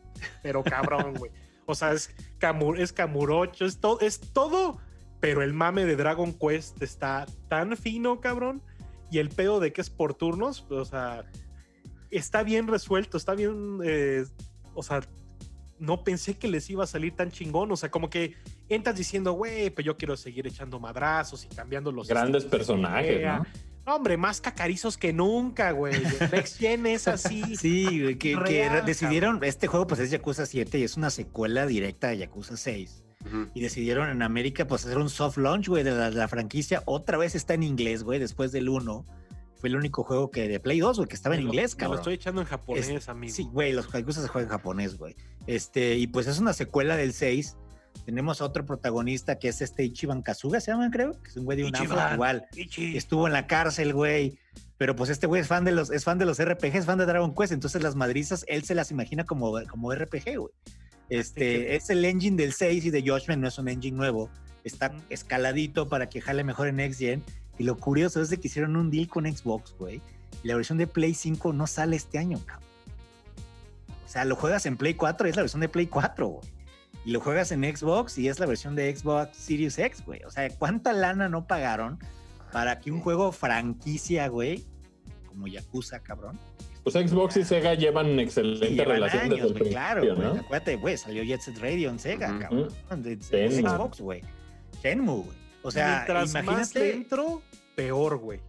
pero cabrón, güey. O sea, es, camu- es camurocho, es, to- es todo, pero el mame de Dragon Quest está tan fino, cabrón. Y el pedo de que es por turnos, o sea, está bien resuelto, está bien, eh, o sea, no pensé que les iba a salir tan chingón, o sea, como que entras diciendo, güey, pues yo quiero seguir echando madrazos y cambiando los... Grandes personajes, pelea". ¿no? No, hombre, más cacarizos que nunca, güey. Next Gen es así. Sí, güey, que, que decidieron, este juego pues es Yakuza 7 y es una secuela directa de Yakuza 6. Y decidieron en América pues hacer un soft launch, güey, de la, la franquicia. Otra vez está en inglés, güey, después del 1. Fue el único juego que de Play 2, güey, que estaba en lo- inglés, cabrón. Lo estoy echando en japonés, Es- amigo. Sí, güey, los Yakuza se juegan en japonés, güey. Este, y pues es una secuela del 6, Tenemos otro protagonista que es este Ichiban Kazuga, se llama, creo, que es un güey de un afro igual. Ichi. Estuvo en la cárcel, güey. Pero pues este güey es fan de los, es fan de los RPG, es fan de Dragon Quest, entonces las madrizas, él se las imagina como, como RPG, güey. Este, es el engine del 6 y de Judgment no es un engine nuevo. Está escaladito para que jale mejor en Next Gen. Y lo curioso es de que hicieron un deal con Xbox, güey. Y la versión de Play 5 no sale este año, cabrón. O sea, lo juegas en Play 4 y es la versión de Play 4, güey. Y lo juegas en Xbox y es la versión de Xbox Series X, güey. O sea, ¿cuánta lana no pagaron para que un juego franquicia, güey, como Yakuza, cabrón? Pues Xbox y Sega llevan una excelente llevan relación años, desde el claro, principio, güey. ¿no? Acuérdate, güey, salió Jet Set Radio en Sega, Ujú. cabrón. De, de- Xbox, güey. Shenmue, güey. O sea, Mientras más imagínate, dentro, peor, güey.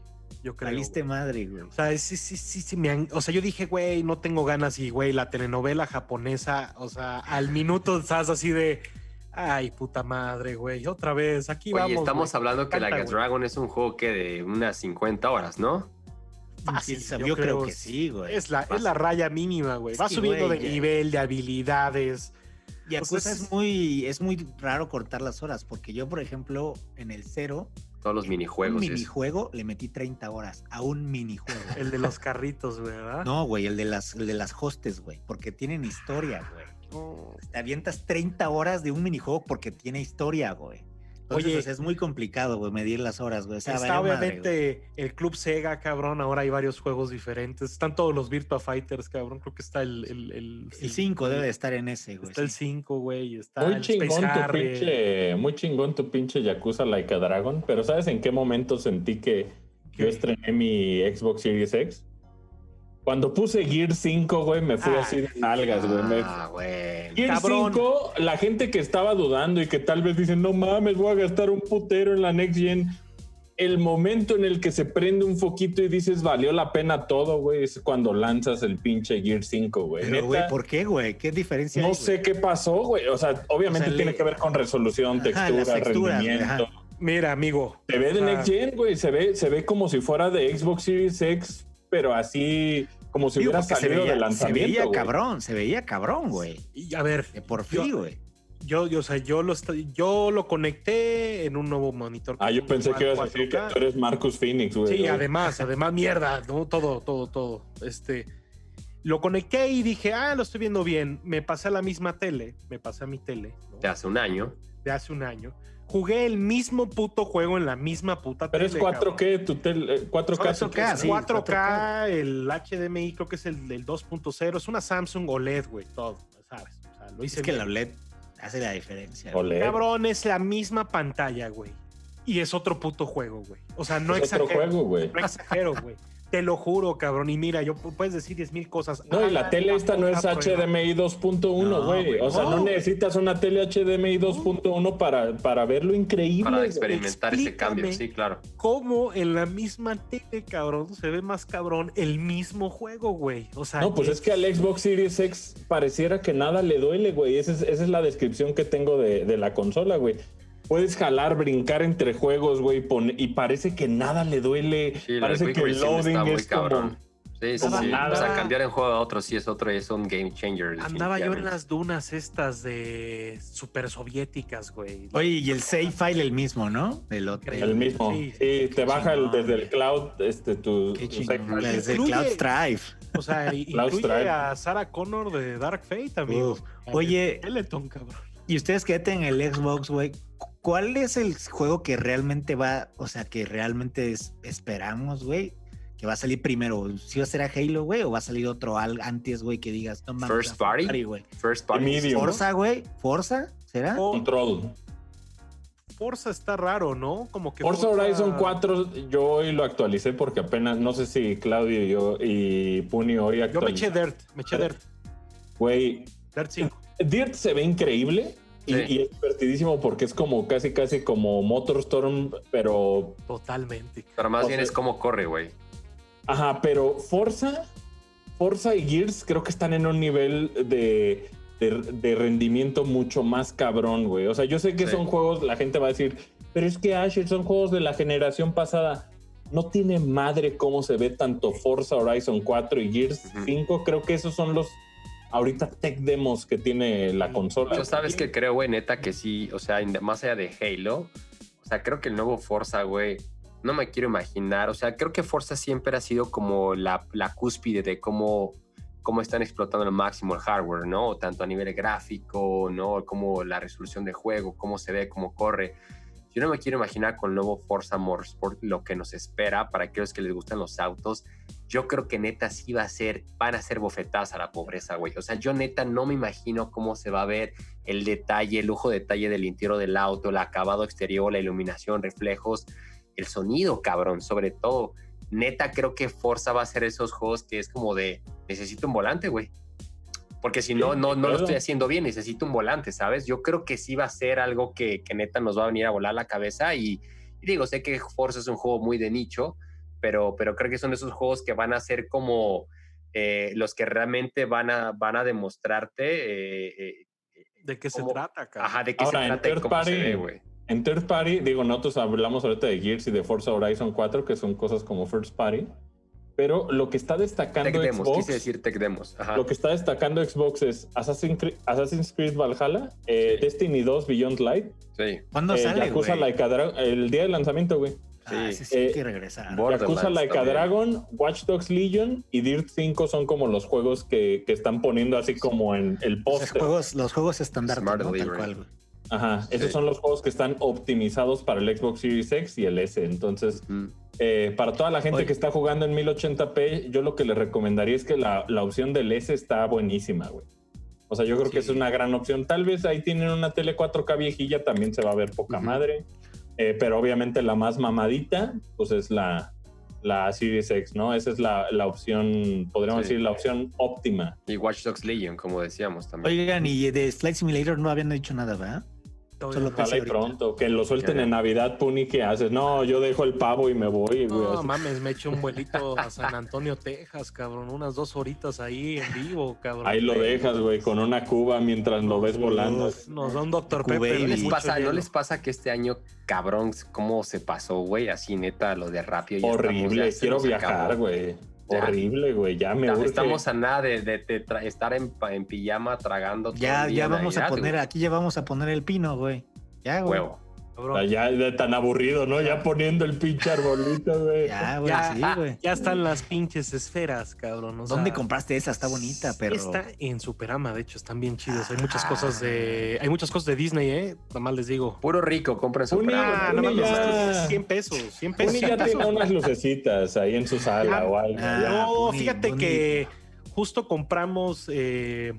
Yo creo. saliste madre, güey. O sea, sí, sí, sí, sí, me han- o sea, yo dije, güey, no tengo ganas y, güey, la telenovela japonesa, o sea, al minuto estás así de, ay, puta madre, güey, otra vez, aquí Oye, vamos. estamos güey. hablando que Encanta, Like a güey. Dragon es un juego que de unas 50 horas, ¿no? Fácil, Sí, yo, yo creo, creo que sí, güey. Es la, es la raya mínima, güey. Va subiendo güey, de ya- nivel, de habilidades. Yakuza pues, es muy, es muy raro cortar las horas, porque yo, por ejemplo, en el cero, Todos los un minijuegos. y eso. minijuego le metí 30 horas a un minijuego. El de los carritos, güey, ¿verdad? No, güey, el de las, el de las hostes, güey, porque tienen historia, güey. Te avientas 30 horas de un minijuego porque tiene historia, güey. Entonces, Oye. o sea, es muy complicado, güey, medir las horas, güey. O sea, Está madre, obviamente el Club Sega, cabrón. Ahora hay varios juegos diferentes. Están todos los Virtua Fighters, cabrón. Creo que está el. El, el. El 5 debe de estar en ese, güey. Está el sí. 5, güey. Está Muy el chingón Space tu pinche, muy chingón tu pinche Yakuza Like a Dragon, pero ¿sabes en qué momento sentí que yo estrené mi Xbox Series X? Cuando puse Gear 5, güey, me fui Ah, así de nalgas, güey. Ah, güey. Gear cabrón. 5, la gente que estaba dudando y que tal vez dicen, no mames, voy a gastar un putero en la Next Gen. El momento en el que se prende un foquito y dices, valió la pena todo, güey, es cuando lanzas el pinche Gear 5, güey. Pero, güey, ¿por qué, güey? ¿Qué diferencia no hay, sé güey? qué pasó, güey. O sea, obviamente O sea, tiene le- que ver con resolución, Ajá, textura, texturas, rendimiento. ajá. Mira, amigo. Se ve de Next Gen, güey. Se ve, se ve como si fuera de Xbox Series X, pero así como si Digo, hubiera se salido veía, de se lanzamiento. veía güey. cabrón, se veía cabrón, güey. Y a ver, De por fin, güey. yo, yo, o sea, yo lo, yo lo conecté en un nuevo monitor. Ah, yo pensé que ibas a 4K. decir que tú eres Marcus Phoenix, güey. Sí, güey. además, además, mierda, ¿no? todo, todo, todo. Este, lo conecté y dije, ah, lo estoy viendo bien. Me pasé a la misma tele, me pasé a mi tele ¿no? De hace un año. de hace un año. Jugué el mismo puto juego en la misma puta Pero tele. es 4K, tu tel, eh, 4K. tu 4K, tele. sí. 4K, el HDMI creo que es el del 2.0. Es una Samsung OLED, güey, todo, ¿sabes? O sea, lo hice Es que bien. la OLED hace la diferencia. OLED. Cabrón, es la misma pantalla, güey. Y es otro puto juego, güey. O sea, no es otro exagero. juego, güey. No exagero, güey. Te lo juro, cabrón. Y mira, yo pu- puedes decir 10 mil cosas. No, y la Ah, tele esta no es. HDMI 2.1, No, güey. güey, o sea, no, necesitas una tele HDMI 2.1 para, para ver lo increíble. Para experimentar ese cambio, sí, claro. ¿Cómo en la misma tele, cabrón, se ve más cabrón el mismo juego, güey? O sea, No, pues es que al Xbox Series X pareciera que nada le duele, güey. Esa es, esa es la descripción que tengo de, de la consola, güey. Puedes jalar, brincar entre juegos, güey, pone- y parece que nada le duele. Sí, parece que el loading muy es como... cabrón. Sí, sí, como sí. nada. O sea, cambiar en juego a otro sí es otro, es un game changer. andaba yo en las dunas estas de super soviéticas, güey. Oye, y el save file el mismo, ¿no? El otro. El mismo. Sí, Sí, te baja el- desde el cloud, este, tu... Qué tu. Desde Incluye- Cloud Strive. O sea, incluye a Sarah Connor de Dark Fate también. Uf. Oye, cabrón. y ustedes que tienen el Xbox, güey, ¿cuál es el juego que realmente va, o sea, que realmente es- esperamos, güey? Que va a salir primero. ¿Si va a ser a Halo, güey? ¿O va a salir otro al- antes, güey, que digas, no mames? First party? güey? First party. Medium. Forza, güey. Forza, ¿será? Control. Forza está raro, ¿no? Como que Forza Horizon 4 yo hoy lo actualicé porque apenas, no sé si Claudio y yo y Puni hoy Yo me eché. Dirt, me eché Dirt. Güey, Dirt 5. Dirt se ve increíble y, Sí. y es divertidísimo porque es como casi casi como Motorstorm, pero Totalmente. Pero más O bien es como corre, güey. ajá, pero Forza, Forza y Gears creo que están en un nivel de, de, de rendimiento mucho más cabrón, güey. O sea, yo sé que Sí. son juegos, la gente va a decir, pero es que Asher son juegos de la generación pasada. No tiene madre cómo se ve tanto Forza Horizon 4 y Gears Ujú. 5. Creo que esos son los ahorita tech demos que tiene la consola. Yo sabes que creo, güey, neta, que sí, o sea, más allá de Halo, o sea, creo que el nuevo Forza, güey, no me quiero imaginar, o sea, creo que Forza siempre ha sido como la, la cúspide de cómo, cómo están explotando al máximo el hardware, ¿no? Tanto a nivel gráfico, ¿no? Como la resolución del juego, cómo se ve, cómo corre. Yo no me quiero imaginar con el nuevo Forza Motorsport lo que nos espera para aquellos que les gustan los autos. Yo creo que neta sí va a ser, van a ser bofetadas a la pobreza, güey. O sea, yo neta no me imagino cómo se va a ver el detalle, el lujo detalle del interior del auto, el acabado exterior, la iluminación, reflejos, el sonido, cabrón, sobre todo. Neta creo que Forza va a ser esos juegos que es como de, necesito un volante, güey. Porque si no, Sí, no, no lo claro. estoy haciendo bien, necesito un volante, ¿sabes? Yo creo que sí va a ser algo que, que neta nos va a venir a volar la cabeza y, y digo, sé que Forza es un juego muy de nicho, pero, pero creo que son esos juegos que van a ser como eh, los que realmente van a, van a demostrarte eh, eh, ¿De qué se ¿Cómo? trata, cabrón? ajá, de qué Ahora, se trata y third cómo se party, ve, güey. En third party, digo, nosotros hablamos ahorita de Gears y de Forza Horizon 4, que son cosas como first party, pero lo que está Tech destacando demos, Xbox, quise decir tech demos. Ajá. lo que está destacando Xbox es Assassin's Creed, Assassin's Creed Valhalla, eh, Sí. Destiny 2 Beyond Light, Sí. ¿Cuándo eh, sale, Yakuza el día de lanzamiento, güey. Ah, Sí. sí, sí, hay Eh, que regresar. Borderlands Yakuza Like a también. Dragon, Watch Dogs Legion y Dirt 5 son como los juegos que, que están poniendo así como en el Los póster. juegos, los juegos estándar, ¿no? Tal cual. Ajá, esos Sí. son los juegos que están optimizados para el Xbox Series X y el S. Entonces, Mm. eh, para toda la gente Oye. que está jugando en 1080p, yo lo que les recomendaría es que la, la opción del S está buenísima, güey. O sea, yo creo que es Sí. una gran opción. Tal vez ahí tienen una tele 4K viejilla, también se va a ver poca Ujú. madre. Eh, pero obviamente la más mamadita, pues es la, la Series X, ¿no? Esa es la, la opción, podríamos Sí. decir, la opción óptima. Y Watch Dogs Legion, como decíamos también. Oigan, y de Flight Simulator no habían dicho nada, ¿verdad? Solo y pronto, que lo suelten Ya, ya. en Navidad, Puni, ¿qué haces? No, yo dejo el pavo y me voy. No mames, me eché un vuelito a San Antonio, Texas, cabrón. Unas dos horitas ahí en vivo, cabrón. Ahí lo dejas, güey, con una cuba mientras lo ves volando. Nos da un Dr. Y- ¿No les, pasa, ¿No les pasa que este año, cabrón, cómo se pasó, güey? Así neta, lo de rápido. ya estamos, Horrible, ya se quiero viajar, acabó. güey. Ya. Horrible, güey, ya me urge. Estamos a nada de, de- de tra- estar en, pijama tragando. todo Ya, el día ya vamos a poner, güey. aquí ya vamos a poner el pino, güey. Ya, güey. Huevo. O cabrón. sea, ya de tan aburrido, ¿no? Ya poniendo el pinche arbolito, güey. Ya, güey, Ya, sí, güey. ya están las pinches esferas, cabrón. o sea, ¿Dónde compraste esa? Está bonita, pero. Está en Superama, de hecho, están bien chidos. Hay muchas Ah. cosas de. Hay muchas cosas de Disney, eh. Nada más les digo. Puro rico, compren su Un Prado, Ah, no ya- esto es 100 pesos, 100 pesos. Uni ya tiene unas lucecitas ahí en su sala Ah, o algo. ah, ya. No, Bonito, fíjate que justo compramos, eh,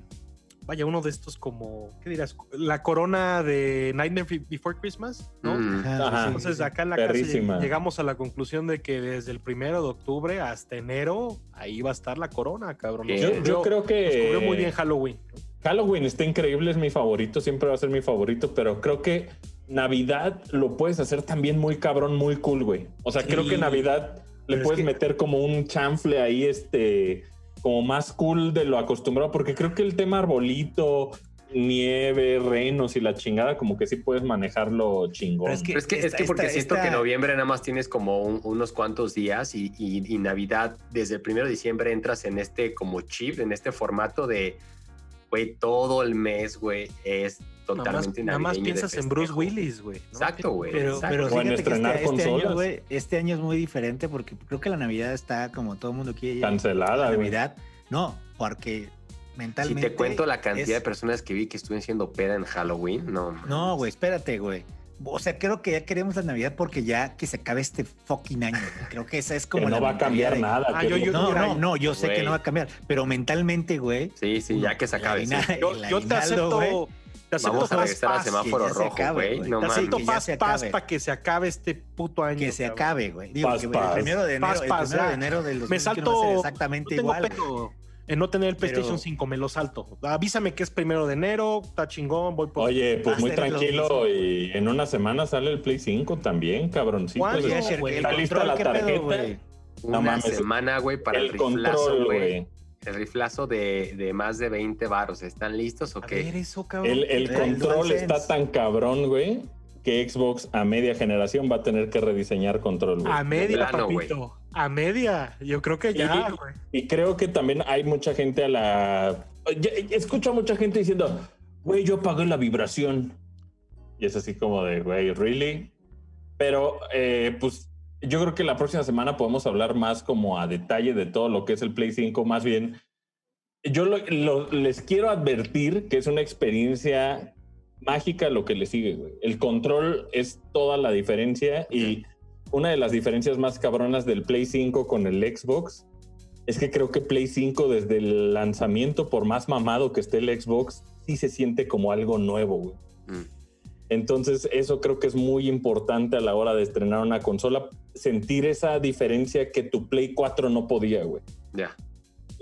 vaya, uno de estos como, ¿qué dirás? La corona de Nightmare Before Christmas, ¿no? Mm. Ajá, Entonces sí. acá en la Perrísima. casa llegamos a la conclusión de que desde el primero de octubre hasta enero ahí va a estar la corona, cabrón. Nos Yo- creo nos cubrió muy bien que Halloween. Halloween está increíble, es mi favorito, siempre va a ser mi favorito, pero creo que Navidad lo puedes hacer también muy cabrón, muy cool, güey. O sea, Sí. creo que Navidad le Pero es puedes que- meter como un chanfle ahí, este, como más cool de lo acostumbrado, porque creo que el tema arbolito, nieve, renos y la chingada, como que sí puedes manejarlo chingón. Pero es Pero es que, es que porque esta- siento que noviembre nada más tienes como un- unos cuantos días y, y- y Navidad, desde el primero de diciembre entras en este como chip, en este formato de, güey, todo el mes, güey, es Nada más, totalmente nada más piensas en Bruce. Willis, güey. ¿no? Exacto, güey. Pero, exacto. pero O en fíjate que estrenar este, este año, güey, este año es muy diferente porque creo que la Navidad está como todo el mundo quiere. Cancelada. Navidad, no, porque Si mentalmente. te cuento la cantidad es- de personas que vi que estuvieron siendo peda en Halloween, no. No, mames. güey, espérate, güey. O sea, creo que ya queremos la Navidad porque ya que se acabe este fucking año. Creo que esa es como. que la no va a cambiar de- nada. Ah, yo- yo- No, no, no, yo sé que no va a cambiar, pero mentalmente, güey. Sí, sí, ya que se acabe. sí. Yo, te güey, acepto. Te acepto Vamos a regresar pass, semáforo rojo, güey. No Te acepto pass acabe. para que se acabe este puto año. Que se cabrón. acabe, güey. Digo, que, güey, el primero de enero, el primero de enero del Me 2021 va a ser salto. exactamente no igual. pedo en no tener el PlayStation Pero- 5, me lo salto. Avísame que es primero de enero, está chingón, voy por. Oye, pues a muy tranquilo y en una semana sale el Play 5 también, cabroncito. ¿Está lista la ¿qué pedo, tarjeta? güey? Una mames, semana, güey, para el, el riflazo, control, güey. El riflazo de, de más de 20 varos. ¿Están listos o A qué? ver eso, cabrón. El, el control está tan cabrón, güey, que Xbox a media generación va a tener que rediseñar control, güey. A media, plano, güey. papito. A media. Yo creo que ya, Y- güey. Y creo que también hay mucha gente a la escucho a mucha gente diciendo, güey, yo apagué la vibración. Y es así como de, güey, ¿really? Pero, eh, pues, yo creo que la próxima semana podemos hablar más como a detalle de todo lo que es el Play 5. Más bien, yo les quiero advertir que es una experiencia mágica lo que le sigue. El control es toda la diferencia y una de las diferencias más cabronas del Play 5 con el Xbox es que creo que Play 5 desde el lanzamiento, por más mamado que esté el Xbox, sí se siente como algo nuevo, güey. Mm. Entonces, eso creo que es muy importante a la hora de estrenar una consola, sentir esa diferencia que tu Play 4 no podía, güey. Ya.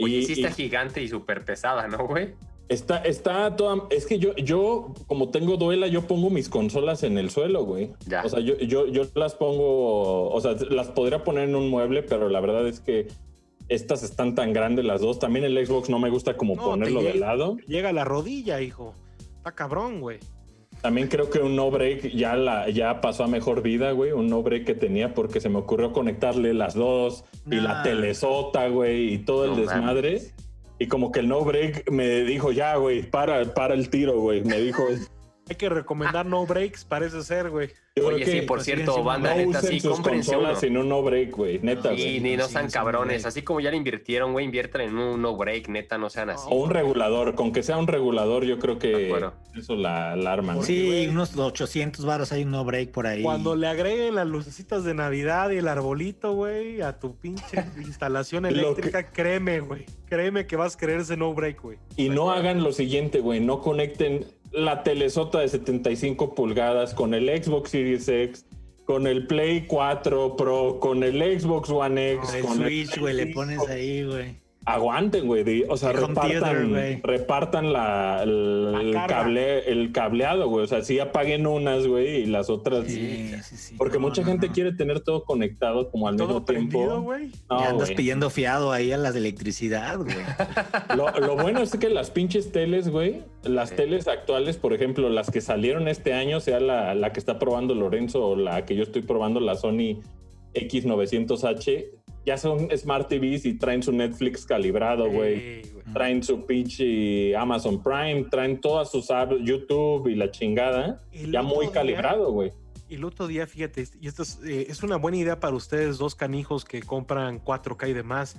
Oye, Y- sí está y- gigante y súper pesada, ¿no, güey? Está, está toda. Es que yo, yo, como tengo duela, yo pongo mis consolas en el suelo, güey. Ya. O sea, yo, yo, yo las pongo. O sea, las podría poner en un mueble, pero la verdad es que estas están tan grandes las dos. También el Xbox no me gusta como No, ponerlo de lado. Llega a la rodilla, hijo. Está cabrón, güey. También creo que un no break ya, la, ya pasó a mejor vida, güey. Un no break que tenía porque se me ocurrió conectarle las dos y la Nah. telesota, güey, y todo el desmadre. mames. Y como que el no break me dijo, ya, güey, para, para el tiro, güey. Me dijo, Hay que recomendar no breaks, parece ser, güey. Oye, sí, por cierto, banda, no neta, sí, sus cómprense uno. en un no break, güey. Neta, güey. ni no sí, sean sí, cabrones. sí. Así como ya le invirtieron, güey, inviertan en un no break, neta, no sean así. O un regulador, con que sea un regulador, yo creo que eso la, la arma. Sí, güey. unos 800 baros hay un no break por ahí. Cuando le agreguen las lucecitas de Navidad y el arbolito, güey, a tu pinche instalación que- eléctrica, créeme, güey. Créeme que vas a querer ese no break, güey. Y no hagan lo siguiente, güey. No conecten la telesota de 75 pulgadas con el Xbox Series X, con el Play 4 Pro, con el Xbox One X, el con Switch, güey, le pones 5. ahí, güey. Aguanten, güey. O sea, theater, repartan, repartan la, el, La el carga. cable, el cableado, güey. O sea, sí apaguen unas, güey, y las otras. Sí, sí, sí. Porque No, mucha no, gente no. quiere tener todo conectado como al Todo mismo tiempo. güey. No, Y andas güey. pidiendo fiado ahí a las de electricidad, güey. Lo, lo bueno es que las pinches teles, güey, las Sí. teles actuales, por ejemplo, las que salieron este año, sea la, la que está probando Lorenzo o la que yo estoy probando, la Sony X900H, ya son Smart TVs y traen su Netflix calibrado, güey. Ey, güey. Traen su pinche Amazon Prime, traen todas sus apps, YouTube y la chingada, El ya muy día- calibrado, güey. Y el otro día, fíjate, y esto es, eh, es una buena idea para ustedes, dos canijos que compran 4K y demás.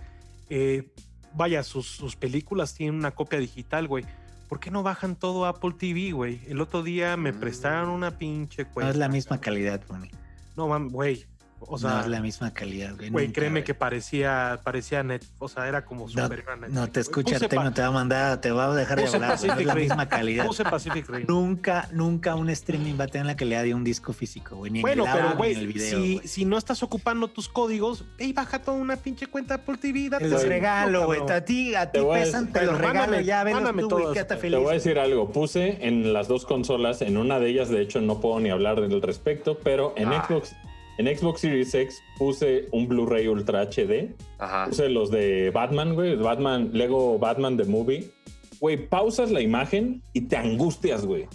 Eh, vaya, sus, sus películas tienen una copia digital, güey. ¿Por qué no bajan todo Apple TV, güey? El otro día me Mm. prestaron una pinche No cuenta. es la misma calidad, güey. No, güey. O no sea, es la misma calidad, güey. güey, créeme güey. que parecía, parecía net. O sea, era como No, superior a Netflix, no te escucha Artemio, te va a mandar, te va a dejar de hablar. güey, No es Pacific la Rim. misma calidad. Puse Pacific Rim. Nunca, nunca un streaming va a tener la calidad de un disco físico, güey. Ni en Bueno, el audio, pero ni güey, en el video. si, güey. si no estás ocupando tus códigos, ve y baja toda una pinche cuenta Apple TV. date Te los ese regalo, güey. A ti, a ti Te voy a pesan, te los regalo. Ya, mándame tú, güey. Quédate te Te voy a feliz. decir algo, puse en las dos consolas, en una de ellas de hecho no puedo ni hablar del respecto, pero en Ah. Xbox en Xbox Series X puse un Blu-ray Ultra HD, Ajá. puse los de Batman, güey, Batman, Lego Batman The Movie. Güey, pausas la imagen y te angustias, güey.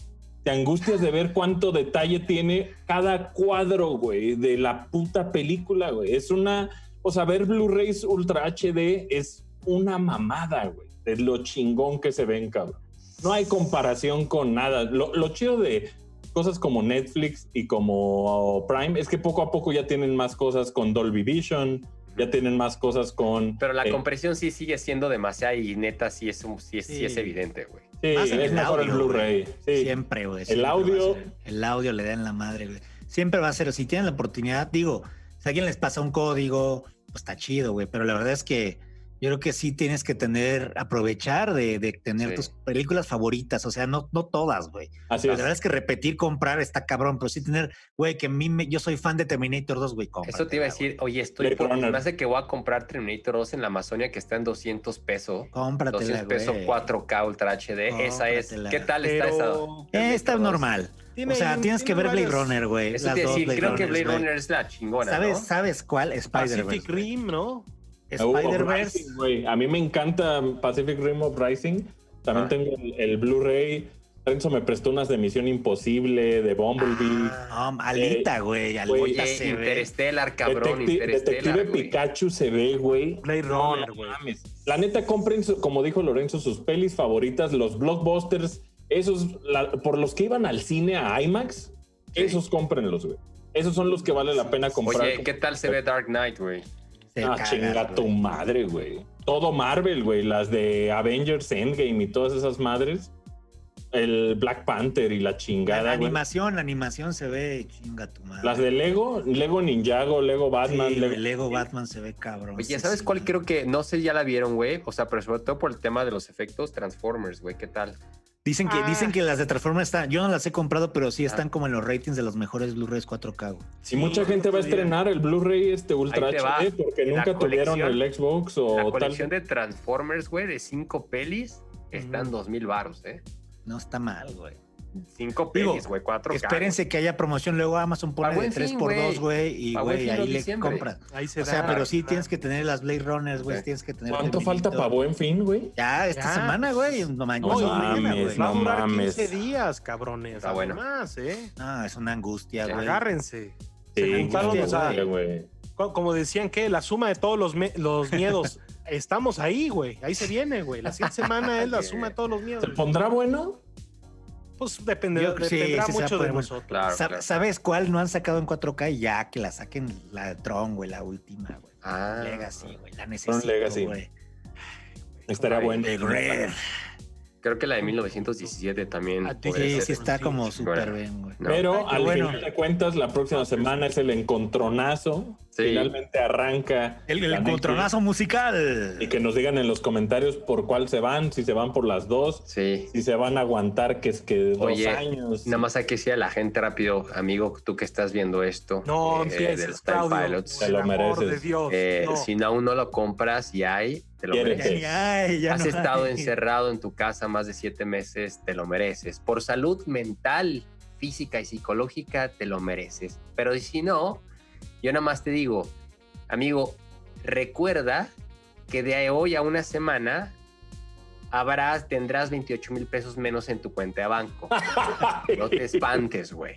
Te angustias de ver cuánto detalle tiene cada cuadro, güey, de la puta película, güey. Es una, o sea, ver Blu-rays Ultra HD es una mamada, güey, de lo chingón que se ven, cabrón. No hay comparación con nada. Lo, lo chido de cosas como Netflix y como Prime es que poco a poco ya tienen más cosas con Dolby Vision, ya tienen más cosas con... Pero la eh, compresión sí sigue siendo demasiada y neta sí es, un, sí es, sí Sí. es evidente, güey. Sí, Más en es el mejor el audio, Blu-ray. Sí. Siempre, güey. El audio- ser. El audio le dan la madre, güey. Siempre va a ser, si tienen la oportunidad, digo, si a alguien les pasa un código, pues está chido, güey. Pero la verdad es que yo creo que sí tienes que tener, aprovechar de, de tener Sí. tus películas favoritas. O sea, no, no todas, güey. Así La es. verdad es que repetir, comprar está cabrón, pero sí tener, güey, que a mí me- yo soy fan de Terminator 2, güey. Eso te iba a decir, oye, estoy Blade por, Runner. me hace que voy a comprar Terminator 2 en la Amazonia que está en 200 pesos. Cómpratela, 200 pesos güey. 4K Ultra HD. Esa es. ¿Qué tal está esa? Pero Eh, está Terminator 2? normal. O sea, tienes que ver Blade Runner, güey. Eso te decir, creo que Blade. Runner es la chingona, ¿Sabes, ¿no? ¿Sabes cuál? Spider-Verse. Pacific. Rim, ¿no? Spider-Verse. Güey. A mí me encanta Pacific Rim Uprising. También Ah. tengo el, el Blu-ray. Renzo me prestó unas de Misión Imposible, de Bumblebee. Ah, no, Alita, güey. Alita Oye, se ve. Interstellar, cabrón, Detecti- Interstellar, Detective güey. Pikachu se ve, güey. Blade No, Runner, no güey. La neta, compren, como dijo Lorenzo, sus pelis favoritas, los blockbusters, esos la- por los que iban al cine a IMAX, esos cómprenlos, güey. Esos son los que vale la pena comprar. Oye, ¿qué tal se ve Dark Knight, güey? Se Ah, cagas, chinga tu madre, güey. Todo Marvel, güey. Las de Avengers Endgame y todas esas madres. El Black Panther y la La chingada, güey. animación, la animación se ve chinga tu madre. Las de Lego, Lego Ninjago, Lego Batman, Sí, Lego- Lego Batman se ve cabrón. Oye, ¿sabes sí, cuál creo que, no sé, ya la vieron, güey? O sea, pero sobre todo por el tema de los efectos Transformers, güey, ¿qué tal? Dicen que, Ah. dicen que las de Transformers están, yo no las he comprado, pero sí están como en los ratings de los mejores Blu-rays 4K. güey. Si mucha gente va a estrenar el Blu-ray este Ultra. HD porque La nunca tuvieron colección- el Xbox o La tal. colección de Transformers, güey, de cinco pelis, está en Ujú. dos mil baros, ¿eh? No está mal, güey. Cinco pelis, güey, cuatro Espérense que haya promoción, luego Amazon pone de buen 3 fin, por güey. 2 güey, y güey, ahí le compras. Ahí se O sea, da, pero sí tienes que tener las Blade Runners, güey, tienes que tener... ¿Cuánto falta para buen fin, güey? Ya, esta Ya. semana, güey, no, ma- No pasado mames, mañana, güey. Va a no durar mames. 15 días, cabrones. Está bueno. Más, ¿eh? No, es una angustia, güey. Agárrense. Sí, Se juntaron, o sea, como decían que la suma de todos los miedos. Estamos ahí, güey. Ahí se viene, güey. La siguiente semana es la suma de todos los miedos. ¿Se pondrá bueno? Pues depende, Yo- sí, dependerá sí mucho de nosotros. Claro, Sa- claro. ¿Sabes cuál no han sacado en 4K? Ya, que la saquen la de Tron, güey, la última, güey. Ah, Legacy, güey, la necesito, Legacy. güey. Estaría bueno. Creo que la de 1917 también. Ah, Sí, ser. sí está como súper bueno. bien, güey. No. Pero al bueno. final de cuentas, la próxima semana es el encontronazo. Sí. Finalmente arranca. El, el encontronazo musical. Y que nos digan en los comentarios por cuál se van, si se van por las dos, Sí. si se van a aguantar que es que dos Oye, años. Nada más hay que decir a la gente rápido, amigo, tú que estás viendo esto. No eh, empieces, de los Time Claudio. Pilots. Te lo mereces. de Dios. eh, no. Si aún no lo compras y hay, te lo mereces. Ay, ya Has no estado hay. encerrado en tu casa más de siete meses, te lo mereces. Por salud mental, física y psicológica, te lo mereces. Pero si no, yo nada más te digo, amigo, recuerda que de hoy a una semana habrás, tendrás 28 mil pesos menos en tu cuenta de banco. No te espantes, güey.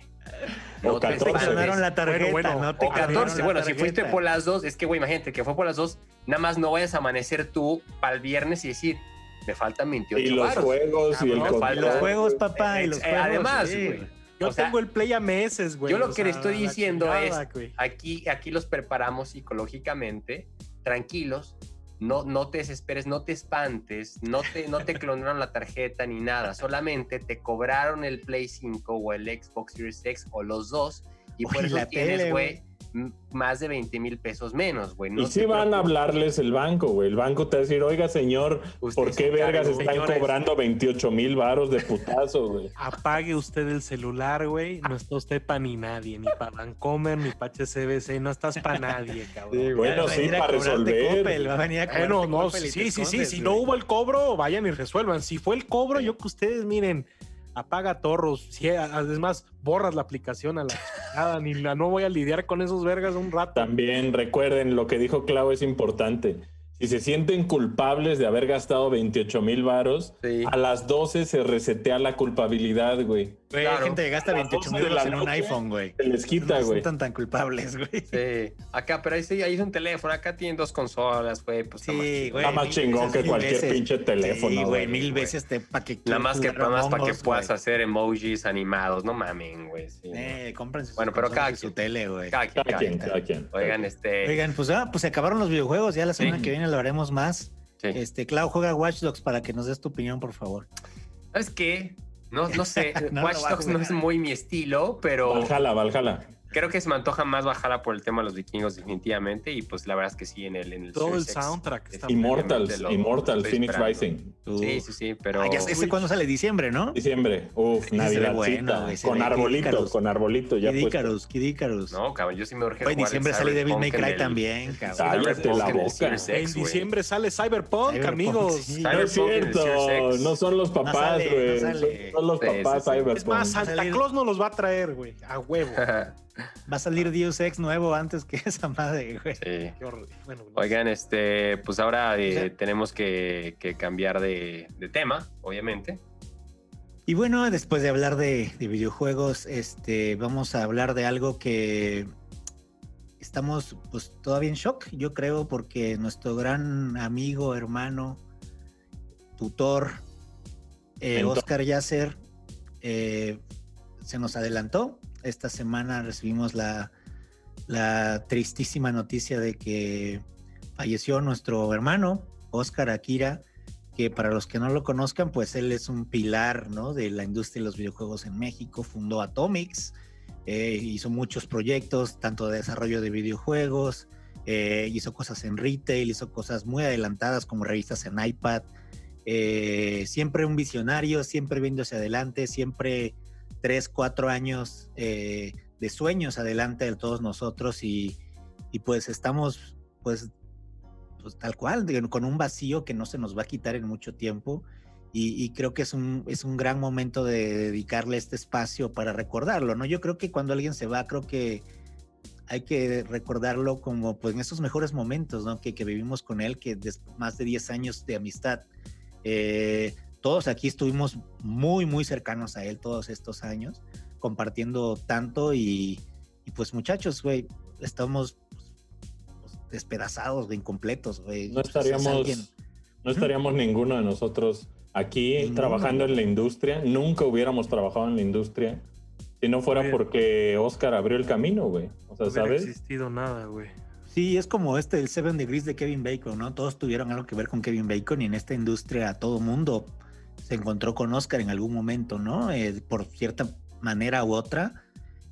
O No te 14. Te espantes. la tarjeta, Bueno, bueno, no te O clonaron 14. la Bueno, si fuiste por las dos, es que, güey, imagínate que fue por las dos, nada más no vayas a amanecer tú para el viernes y decir, me faltan 28 y los juegos y el. Y los juegos, papá, y los Eh, juegos. además, sí. Yo o sea, tengo el play a meses, güey. yo lo o que le estoy diciendo chingada, es- güey. Aquí, aquí los preparamos psicológicamente, tranquilos, no, no te desesperes, no te espantes, no te, no te clonaron la tarjeta ni nada, solamente te cobraron el Play 5 o el Xbox Series X o los dos y por eso la tienes, güey, más de 20 mil pesos menos, güey. No y sí te van a hablarles el banco, güey. El banco te va a decir, oiga, señor, Usted ¿por qué vergas encargó". están Señores. cobrando 28 mil varos de putazo, güey? Apague usted el celular, güey. No está usted para ni nadie, ni para Vancomer, ni para HCBC. No estás para nadie, cabrón. Bueno, sí, para resolver. Coppel, va a venir a Bueno, no, sí, sí, sí. Si no hubo el cobro, vayan y resuelvan. Si fue el cobro, yo que ustedes miren, apaga torros. Si, además, borras la aplicación a la chingada. Ni la no voy a lidiar con esos vergas un rato. También recuerden, lo que dijo Clau es importante. Si se sienten culpables de haber gastado 28 mil varos, Sí. a las 12 se resetea la culpabilidad, güey. Güey, Claro. hay gente que gasta A las 28 12 mil en un iPhone, güey. Se les quita, no güey. son tan, tan culpables, güey. Sí, acá, pero ahí sí, ahí es un teléfono, acá tienen dos consolas, güey, pues Sí, güey. Está más chingón que cualquier veces. pinche teléfono, Sí, güey, güey, mil güey. veces te, para que Nada más que, nada más para que puedas güey. hacer emojis animados, no mamen, güey. sí, Eh, cómprense Bueno, pero cada y su quien. tele, güey. Cada quien, Cada cada quien, quien. cada quien. Oigan, este. Oigan, pues, ah, pues se acabaron los videojuegos. Ya la semana Sí. que viene lo haremos más. sí. Este, Clau, juega Watch Dogs para que nos des tu opinión, por favor. ¿Sabes qué? No, no sé, No Watch Dogs no jugar. es muy mi estilo, pero Valhalla, Valhalla. Creo que se me antoja más bajarla por el tema de los vikingos, definitivamente. Y pues la verdad es que sí, en el, en el Todo el Series soundtrack está Immortals, lo- Immortal, lo Phoenix esperando. Rising. Sí, sí, sí, pero. Ah, ya sé, ¿ese cuándo sale? Diciembre, ¿no? Diciembre. Uf, Navidad. bueno, con arbolito, Icarus. con arbolito. Ya Kid pues. Icarus, Kid Icarus. No, cabrón, yo sí me urge Güey, en diciembre sale Devil May Cry el- también, cabrón. Cállate la boca. En diciembre sale Cyberpunk, amigos. No es cierto, no son los papás, güey. no son, los papás. Cyberpunk. Es más, Santa Claus nos los va a traer, güey. A huevo. Va a salir Deus Ex nuevo antes que esa madre, güey. Sí. Bueno, no Oigan, este, pues ahora eh, tenemos que, que cambiar de, de tema, obviamente. Y bueno, después de hablar de, de videojuegos, este, vamos a hablar de algo que estamos pues todavía en shock, yo creo, porque nuestro gran amigo, hermano, tutor, eh. Oscar Yasser, eh, se nos adelantó. Esta semana recibimos la, tristísima noticia de que falleció nuestro hermano, Oscar Akira, que para los que no lo conozcan, pues él es un pilar ¿no? de la industria de los videojuegos en México, fundó Atomics, eh, hizo muchos proyectos, tanto de desarrollo de videojuegos, eh, hizo cosas en retail, hizo cosas muy adelantadas como revistas en iPad, eh, siempre un visionario, siempre viendo hacia adelante, siempre tres, cuatro años eh, de sueños adelante de todos nosotros y, y pues estamos pues, pues tal cual, con un vacío que no se nos va a quitar en mucho tiempo y, creo que es un, es un gran momento de dedicarle este espacio para recordarlo, ¿no? Yo creo que cuando alguien se va, creo que hay que recordarlo como pues en esos mejores momentos, ¿no? Que, que vivimos con él, que más de 10 años de amistad. eh, todos aquí estuvimos muy, muy cercanos a él todos estos años, compartiendo tanto y, y pues muchachos, güey, estamos pues, despedazados, güey, incompletos, güey. No Pues, es estaríamos, alguien- no estaríamos ninguno de nosotros aquí Ninguno. trabajando en la industria. Nunca hubiéramos trabajado en la industria si no fuera porque Oscar abrió el camino, güey. O sea, No hubiera ¿sabes? existido nada, güey. Sí, es como este, el Seven Degrees de Kevin Bacon, ¿no? Todos tuvieron algo que ver con Kevin Bacon y en esta industria todo mundo se encontró con Oscar en algún momento, ¿no? Eh, por cierta manera u otra.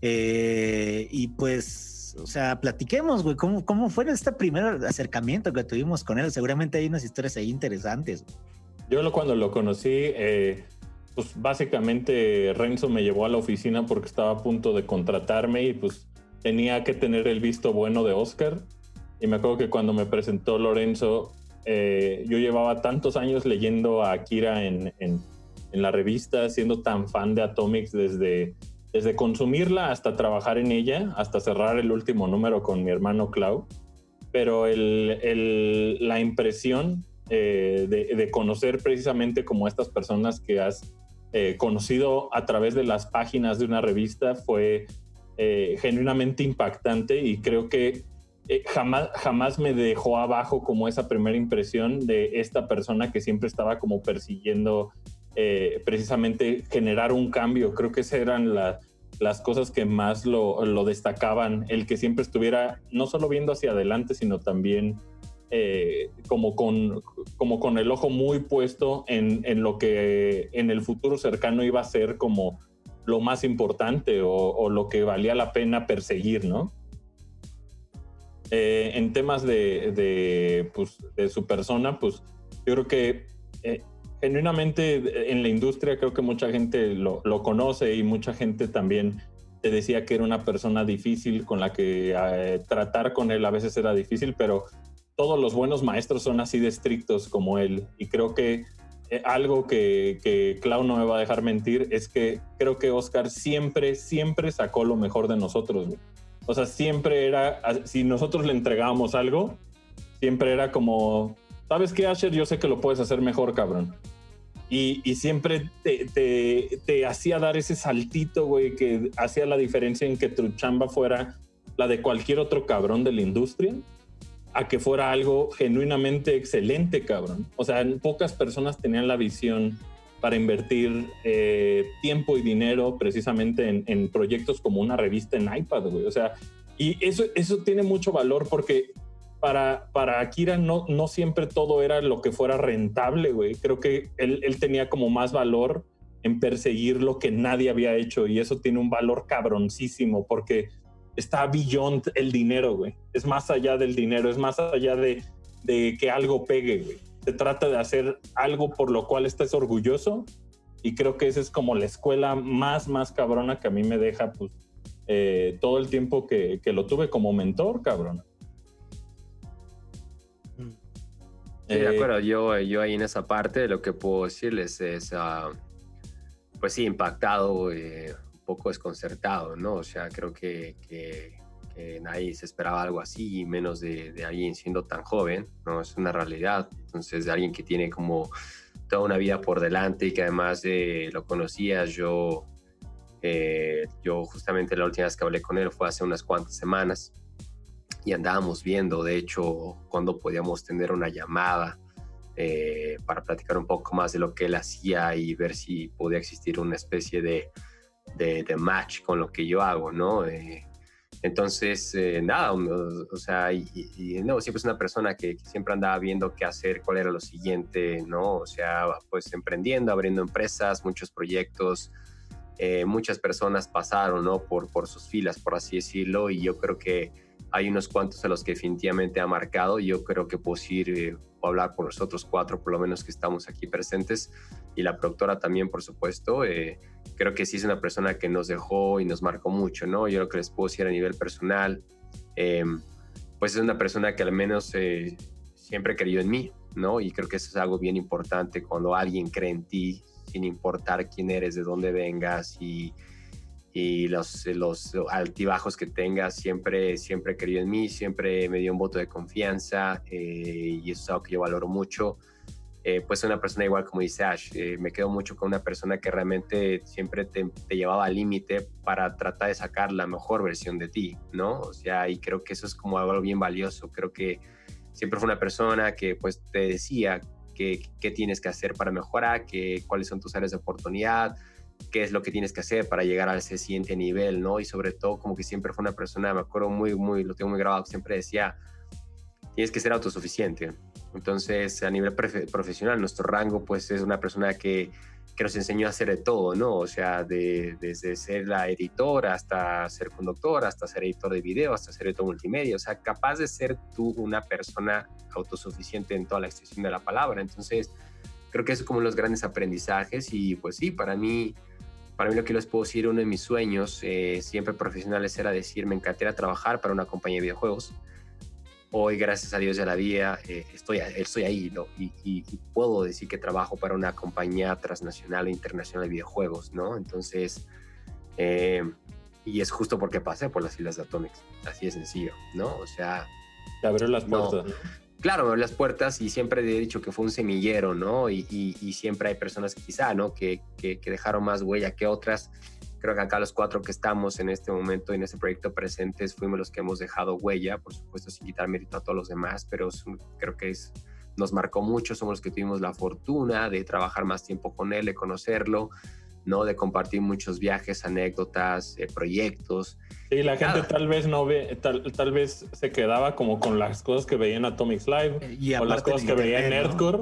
Eh, y pues, o sea, platiquemos, güey, ¿cómo, ¿cómo fue este primer acercamiento que tuvimos con él? Seguramente hay unas historias ahí interesantes. Yo lo, cuando lo conocí, eh, pues básicamente Renzo me llevó a la oficina porque estaba a punto de contratarme y pues tenía que tener el visto bueno de Oscar. Y me acuerdo que cuando me presentó Lorenzo, eh, yo llevaba tantos años leyendo a Akira en, en, en la revista, siendo tan fan de Atomics desde, desde consumirla hasta trabajar en ella, hasta cerrar el último número con mi hermano Clau. Pero el, el, la impresión eh, de, de, conocer precisamente como estas personas que has eh, conocido a través de las páginas de una revista fue eh, genuinamente impactante y creo que eh, jamás, jamás me dejó abajo como esa primera impresión de esta persona que siempre estaba como persiguiendo eh, precisamente generar un cambio. Creo que esas eran la, las cosas que más lo, destacaban, el que siempre estuviera no solo viendo hacia adelante, sino también eh, como, con, el ojo muy puesto en, en, lo que en el futuro cercano iba a ser como lo más importante o, o lo que valía la pena perseguir, ¿no? Eh, en temas de, pues, de, su persona, pues yo creo que eh, genuinamente en la industria creo que mucha gente lo, conoce y mucha gente también te decía que era una persona difícil con la que eh, tratar con él a veces era difícil, pero todos los buenos maestros son así de estrictos como él y creo que eh, algo que, que Clau no me va a dejar mentir es que creo que Oscar siempre, siempre sacó lo mejor de nosotros. O sea, siempre era, si nosotros le entregábamos algo, siempre era como, ¿sabes qué, Asher? Yo sé que lo puedes hacer mejor, cabrón. Y, y siempre te, te, te, hacía dar ese saltito, güey, que hacía la diferencia en que tu chamba fuera la de cualquier otro cabrón de la industria, a que fuera algo genuinamente excelente, cabrón. O sea, pocas personas tenían la visión para invertir eh, tiempo y dinero precisamente en, en, proyectos como una revista en iPad, güey. O sea, y eso, eso tiene mucho valor porque para, para Akira no, no siempre todo era lo que fuera rentable, güey. Creo que él, él tenía como más valor en perseguir lo que nadie había hecho y eso tiene un valor cabroncísimo porque está beyond el dinero, güey. Es más allá del dinero, es más allá de, de que algo pegue, güey se trata de hacer algo por lo cual estés orgulloso y creo que esa es como la escuela más, más cabrona que a mí me deja pues eh, todo el tiempo que, que, lo tuve como mentor, cabrón. Sí, de acuerdo, yo, yo ahí en esa parte lo que puedo decirles es, uh, pues sí, impactado, eh, un poco desconcertado, ¿no? O sea, creo que, que, que nadie se esperaba algo así, menos de, de, alguien siendo tan joven, ¿no? Es una realidad. Entonces, de alguien que tiene como toda una vida por delante y que además eh, lo conocías, yo, eh, yo justamente la última vez que hablé con él fue hace unas cuantas semanas y andábamos viendo, de hecho, cuando podíamos tener una llamada eh, para platicar un poco más de lo que él hacía y ver si podía existir una especie de, de, match con lo que yo hago, ¿no? Eh, entonces, eh, nada, o, sea, no, siempre es una persona que, siempre andaba viendo qué hacer, cuál era lo siguiente, ¿no? O sea, pues emprendiendo, abriendo empresas, muchos proyectos, muchas personas pasaron, ¿no? Por, por sus filas, por así decirlo, y yo creo que hay unos cuantos a los que definitivamente ha marcado. Yo creo que puedo ir, eh, hablar por los otros cuatro, por lo menos que estamos aquí presentes, y la productora también, por supuesto. Eh, creo que sí es una persona que nos dejó y nos marcó mucho, ¿no? Yo lo que les puedo decir a nivel personal, em, pues es una persona que al menos eh, siempre creyó en mí, ¿no? Y creo que eso es algo bien importante cuando alguien cree en ti, sin importar quién eres, de dónde vengas y y los, los altibajos que tenga, siempre, siempre querido en mí, siempre me dio un voto de confianza eh, y eso es algo que yo valoro mucho. Eh, pues una persona igual como dice Ash, eh, me quedo mucho con una persona que realmente siempre te, te llevaba al límite para tratar de sacar la mejor versión de ti, ¿no? O sea, y creo que eso es como algo bien valioso, creo que siempre fue una persona que pues te decía qué tienes que hacer para mejorar, que, cuáles son tus áreas de oportunidad, qué es lo que tienes que hacer para llegar a ese siguiente nivel, ¿no? Y sobre todo como que siempre fue una persona, me acuerdo muy, muy, lo tengo muy grabado, siempre decía, tienes que ser autosuficiente. Entonces, a nivel profesional, nuestro rango, pues es una persona que, que, nos enseñó a hacer de todo, ¿no? O sea, de, desde ser la editora hasta ser conductor, hasta ser editor de video, hasta ser editor multimedia. O sea, capaz de ser tú una persona autosuficiente en toda la extensión de la palabra. Entonces, creo que eso es como los grandes aprendizajes y pues sí, para mí, para mí lo que les puedo decir, uno de mis sueños eh, siempre profesionales era decir, me encantaría trabajar para una compañía de videojuegos. Hoy, gracias a Dios de la vida, eh, estoy, estoy ahí ¿no? y, puedo decir que trabajo para una compañía transnacional e internacional de videojuegos, ¿no? Entonces, eh, y es justo porque pasé por las Islas de Atomics, así de sencillo, ¿no? O sea... Te abrió las puertas. ¿no? Claro, las puertas y siempre he dicho que fue un semillero, ¿no? Y, siempre hay personas que quizá, ¿no? Que, dejaron más huella que otras. Creo que acá los cuatro que estamos en este momento, en este proyecto presentes, fuimos los que hemos dejado huella, por supuesto sin quitar mérito a todos los demás, pero creo que es, nos marcó mucho, somos los que tuvimos la fortuna de trabajar más tiempo con él, de conocerlo, ¿no? De compartir muchos viajes, anécdotas, eh, proyectos. Sí, la gente tal vez no ve, tal, vez se quedaba como con las cosas que veía en Atomics Live eh, o las cosas que veía en Nerdcore,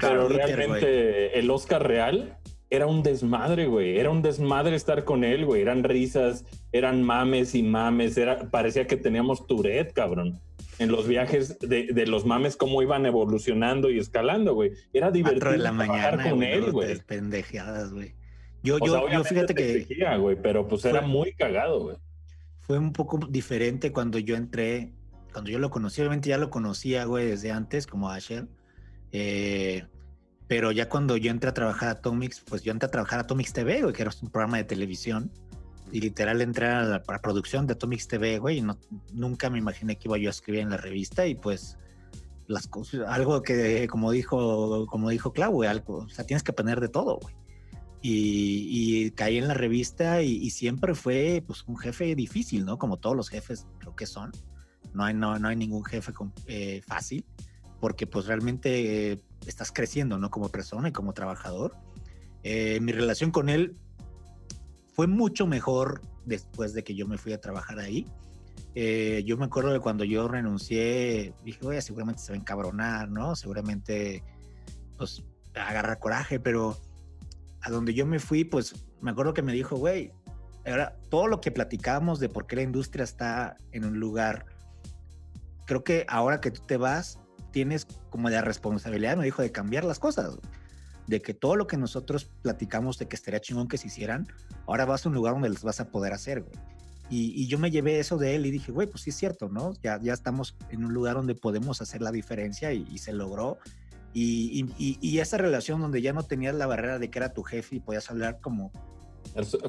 pero realmente el Oscar real era un desmadre, güey. Era un desmadre estar con él, güey. Eran risas, eran mames y mames. Era, parecía que teníamos Tourette, cabrón. En los viajes de, de los mames, cómo iban evolucionando y escalando, güey. Era divertido de la mañana, con él, güey. Pendejadas, güey. Yo, yo, yo fíjate que. güey, pero pues era muy cagado, güey. Fue un poco diferente cuando yo entré, cuando yo lo conocí, obviamente ya lo conocía, güey, desde antes, como Asher. Eh, pero ya cuando yo entré a trabajar a Atomics, pues yo entré a trabajar a Atomics TV, güey, que era un programa de televisión. Y literal entré a la, producción de Atomics TV, güey, y no, nunca me imaginé que iba yo a escribir en la revista y pues las cosas, algo que como dijo, como dijo Clau, güey, algo, o sea, tienes que aprender de todo, güey y, caí en la revista y, siempre fue pues un jefe difícil, ¿no? Como todos los jefes creo que son. No hay, no, no hay ningún jefe eh, fácil porque pues realmente eh, estás creciendo, ¿no? Como persona y como trabajador. Eh, mi relación con él fue mucho mejor después de que yo me fui a trabajar ahí. yo me acuerdo de cuando yo renuncié, dije, oye, seguramente se va a encabronar, ¿no? Seguramente, pues, agarrar coraje, pero a donde yo me fui, pues me acuerdo que me dijo, güey, ahora todo lo que platicábamos de por qué la industria está en un lugar, creo que ahora que tú te vas, tienes como la responsabilidad, me dijo, de cambiar las cosas. De que todo lo que nosotros platicamos de que estaría chingón que se hicieran, ahora vas a un lugar donde las vas a poder hacer, güey. Y, yo me llevé eso de él y dije, güey, pues sí es cierto, ¿no? Ya, ya estamos en un lugar donde podemos hacer la diferencia y se logró. Y, esa relación donde ya no tenías la barrera de que era tu jefe y podías hablar como...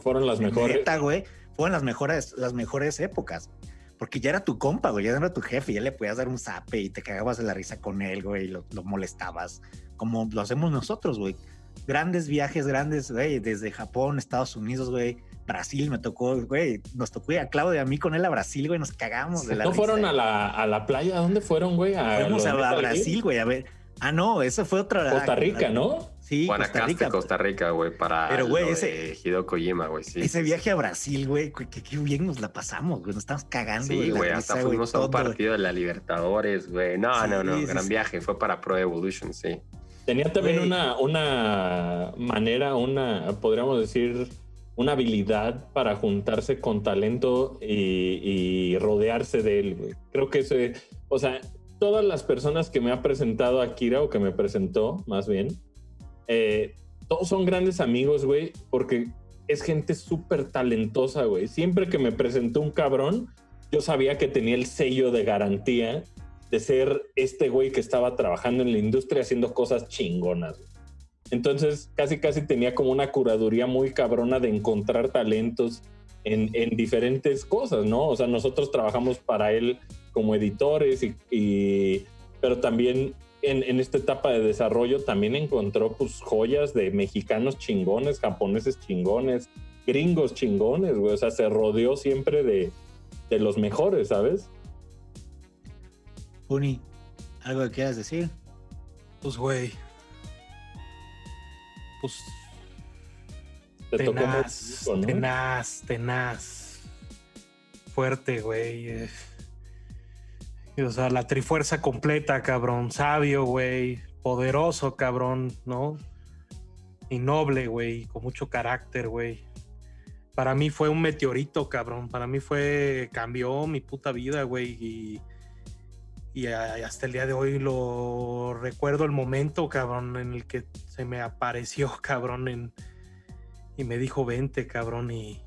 Fueron las mejores. güey, fueron las mejores, las mejores épocas. Porque ya era tu compa, güey, ya era tu jefe, ya le podías dar un zape y te cagabas de la risa con él, güey, y lo, molestabas, como lo hacemos nosotros, güey. Grandes viajes, grandes, güey, desde Japón, Estados Unidos, güey, Brasil me tocó, güey, nos tocó a Claudio y a mí con él a Brasil, güey, nos cagamos de la ¿No risa, fueron a la, a la playa? ¿A dónde fueron, güey? A Fuimos a, Brasil, güey, a ver. Ah, no, eso fue otra. Costa Rica, ¿no? Sí, Costa Rica. Costa Rica, güey, para Pero, güey, ese- de Hideo Kojima, güey, sí. Ese viaje a Brasil, güey, que, que- que bien nos la pasamos, güey, nos estamos cagando. Sí, güey, risa, hasta fuimos a un todo, partido de la Libertadores, güey. No, Sí, no, no, sí, gran sí. viaje, fue para Pro Evolution, sí. Tenía también una, una manera, una, podríamos decir, una habilidad para juntarse con talento y, y rodearse de él, güey. Creo que ese, o sea, todas las personas que me ha presentado Akira o que me presentó, más bien, eh, todos son grandes amigos, güey, porque es gente súper talentosa, güey. Siempre que me presentó un cabrón, yo sabía que tenía el sello de garantía de ser este güey que estaba trabajando en la industria haciendo cosas chingonas. Entonces, casi casi tenía como una curaduría muy cabrona de encontrar talentos en, en diferentes cosas, ¿no? O sea, nosotros trabajamos para él como editores y, y- pero también en, en esta etapa de desarrollo también encontró pues joyas de mexicanos chingones, japoneses chingones, gringos chingones, güey. O sea, se rodeó siempre de, de los mejores, ¿sabes? Puni, ¿algo que quieras decir? Pues, güey. Pues Te tocó muy tenaz, rico, ¿no? tenaz, tenaz. Fuerte, güey. O sea, la trifuerza completa, cabrón. Sabio, güey. Poderoso, cabrón, ¿no? Y noble, güey. Con mucho carácter, güey. Para mí fue un meteorito, cabrón. Para mí fue. Cambió mi puta vida, güey. Y. Y hasta el día de hoy lo recuerdo el momento, cabrón, en el que se me apareció, cabrón, y me dijo, vente, cabrón, y,